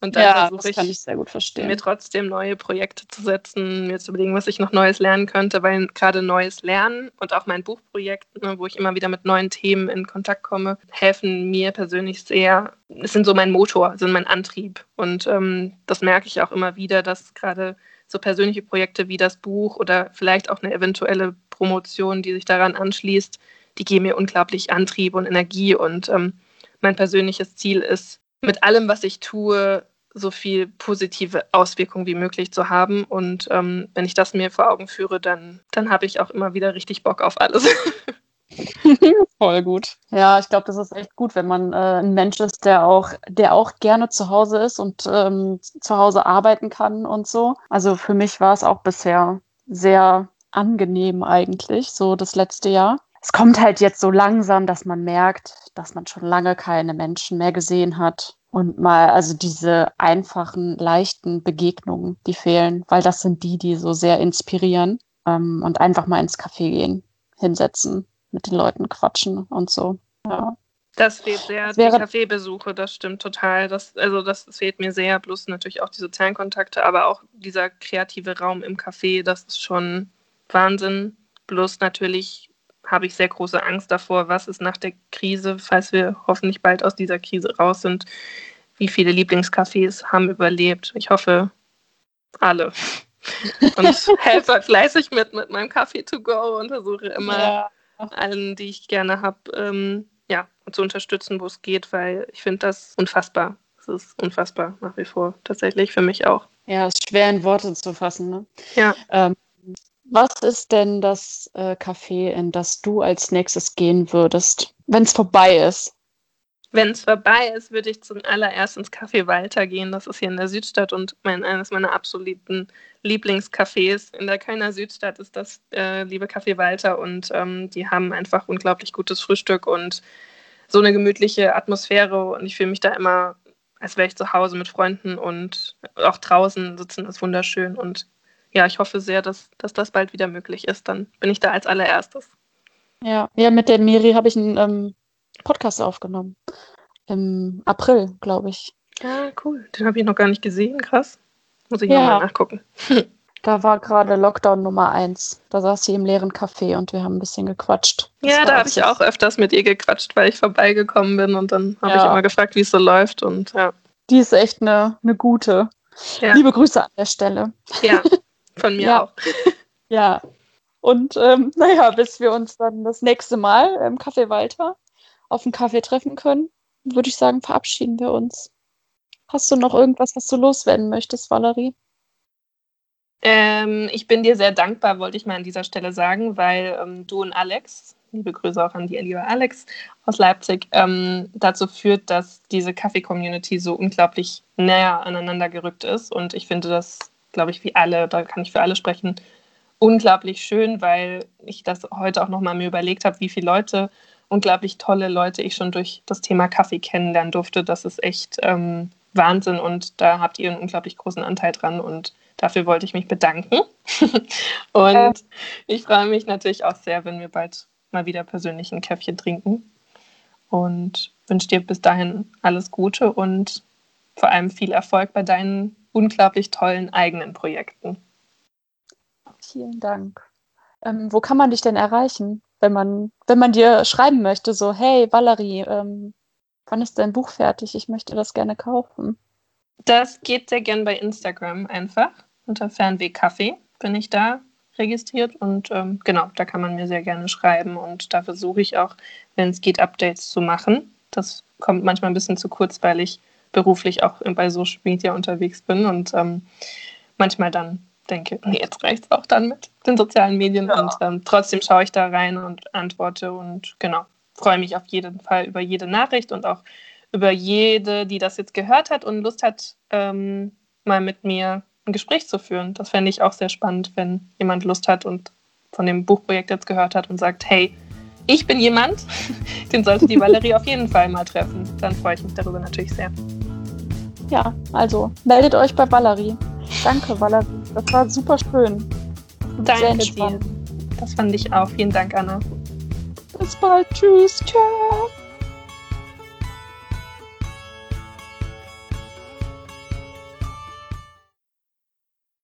S1: Und dann ja, versuche ich, ich sehr gut verstehen.
S2: mir trotzdem neue Projekte zu setzen, mir zu überlegen, was ich noch Neues lernen könnte, weil gerade Neues Lernen und auch mein Buchprojekt, ne, wo ich immer wieder mit neuen Themen in Kontakt komme, helfen mir persönlich sehr. Es sind so mein Motor, sind mein Antrieb. Und ähm, das merke ich auch immer wieder, dass gerade so persönliche Projekte wie das Buch oder vielleicht auch eine eventuelle Promotion, die sich daran anschließt, die geben mir unglaublich Antrieb und Energie und ähm, mein persönliches Ziel ist, mit allem, was ich tue, so viel positive Auswirkungen wie möglich zu haben. Und ähm, wenn ich das mir vor Augen führe, dann, dann habe ich auch immer wieder richtig Bock auf alles.
S1: Voll gut. Ja, ich glaube, das ist echt gut, wenn man äh, ein Mensch ist, der auch, der auch gerne zu Hause ist und ähm, zu Hause arbeiten kann und so. Also für mich war es auch bisher sehr angenehm eigentlich, so das letzte Jahr es kommt halt jetzt so langsam, dass man merkt, dass man schon lange keine Menschen mehr gesehen hat. Und mal, also diese einfachen, leichten Begegnungen, die fehlen, weil das sind die, die so sehr inspirieren. Ähm, und einfach mal ins Café gehen, hinsetzen, mit den Leuten quatschen und so. Ja.
S2: Das fehlt sehr, das die Kaffeebesuche, das stimmt total. Das, also das fehlt mir sehr, plus natürlich auch die sozialen Kontakte, aber auch dieser kreative Raum im Café, das ist schon Wahnsinn. Plus natürlich habe ich sehr große Angst davor, was ist nach der Krise, falls wir hoffentlich bald aus dieser Krise raus sind. Wie viele Lieblingscafés haben überlebt? Ich hoffe, alle. Und helfe fleißig mit mit meinem Kaffee to go und versuche immer ja. allen, die ich gerne habe, ähm, ja, zu unterstützen, wo es geht, weil ich finde das unfassbar. Es ist unfassbar nach wie vor, tatsächlich für mich auch.
S1: Ja, es ist schwer in Worte zu fassen. Ne?
S2: Ja.
S1: Ähm, was ist denn das äh, Café, in das du als nächstes gehen würdest, wenn es vorbei ist?
S2: Wenn es vorbei ist, würde ich zum allererst ins Café Walter gehen. Das ist hier in der Südstadt und mein, eines meiner absoluten Lieblingscafés. In der Kölner Südstadt ist das äh, liebe Café Walter und ähm, die haben einfach unglaublich gutes Frühstück und so eine gemütliche Atmosphäre und ich fühle mich da immer, als wäre ich zu Hause mit Freunden und auch draußen sitzen ist wunderschön und ja, ich hoffe sehr, dass, dass das bald wieder möglich ist. Dann bin ich da als allererstes.
S1: Ja, ja mit der Miri habe ich einen ähm, Podcast aufgenommen. Im April, glaube ich.
S2: Ja, cool. Den habe ich noch gar nicht gesehen. Krass. Muss ich ja. nochmal nachgucken.
S1: Da war gerade Lockdown Nummer eins. Da saß sie im leeren Café und wir haben ein bisschen gequatscht.
S2: Das ja, da habe ich auch öfters mit ihr gequatscht, weil ich vorbeigekommen bin und dann habe ja. ich immer gefragt, wie es so läuft und ja.
S1: Die ist echt eine, eine gute. Ja. Liebe Grüße an der Stelle.
S2: Ja, Von mir
S1: ja.
S2: auch.
S1: Ja. Und ähm, naja, bis wir uns dann das nächste Mal im Café Walter auf dem Kaffee treffen können, würde ich sagen, verabschieden wir uns. Hast du noch irgendwas, was du loswerden möchtest, Valerie?
S2: Ähm, ich bin dir sehr dankbar, wollte ich mal an dieser Stelle sagen, weil ähm, du und Alex, liebe Grüße auch an die liebe Alex aus Leipzig, ähm, dazu führt, dass diese Kaffee-Community so unglaublich näher aneinander gerückt ist. Und ich finde das glaube ich, wie alle, da kann ich für alle sprechen, unglaublich schön, weil ich das heute auch nochmal mir überlegt habe, wie viele Leute, unglaublich tolle Leute ich schon durch das Thema Kaffee kennenlernen durfte. Das ist echt ähm, Wahnsinn und da habt ihr einen unglaublich großen Anteil dran und dafür wollte ich mich bedanken. und äh. ich freue mich natürlich auch sehr, wenn wir bald mal wieder persönlich ein Käffchen trinken und wünsche dir bis dahin alles Gute und vor allem viel Erfolg bei deinen unglaublich tollen eigenen Projekten.
S1: Vielen Dank. Ähm, wo kann man dich denn erreichen, wenn man, wenn man dir schreiben möchte, so, hey Valerie, ähm, wann ist dein Buch fertig? Ich möchte das gerne kaufen.
S2: Das geht sehr gern bei Instagram einfach. Unter Fernweg Kaffee bin ich da registriert und ähm, genau, da kann man mir sehr gerne schreiben und da versuche ich auch, wenn es geht, Updates zu machen. Das kommt manchmal ein bisschen zu kurz, weil ich beruflich auch bei Social Media unterwegs bin und ähm, manchmal dann denke, nee, jetzt reicht es auch dann mit den sozialen Medien ja. und ähm, trotzdem schaue ich da rein und antworte und genau, freue mich auf jeden Fall über jede Nachricht und auch über jede, die das jetzt gehört hat und Lust hat, ähm, mal mit mir ein Gespräch zu führen. Das fände ich auch sehr spannend, wenn jemand Lust hat und von dem Buchprojekt jetzt gehört hat und sagt, hey, ich bin jemand, den sollte die Valerie auf jeden Fall mal treffen. Dann freue ich mich darüber natürlich sehr.
S1: Ja, also meldet euch bei Valerie. Danke, Valerie. Das war super schön.
S2: Danke dir. Das fand ich auch. Vielen Dank, Anna.
S1: Bis bald. Tschüss. Ciao.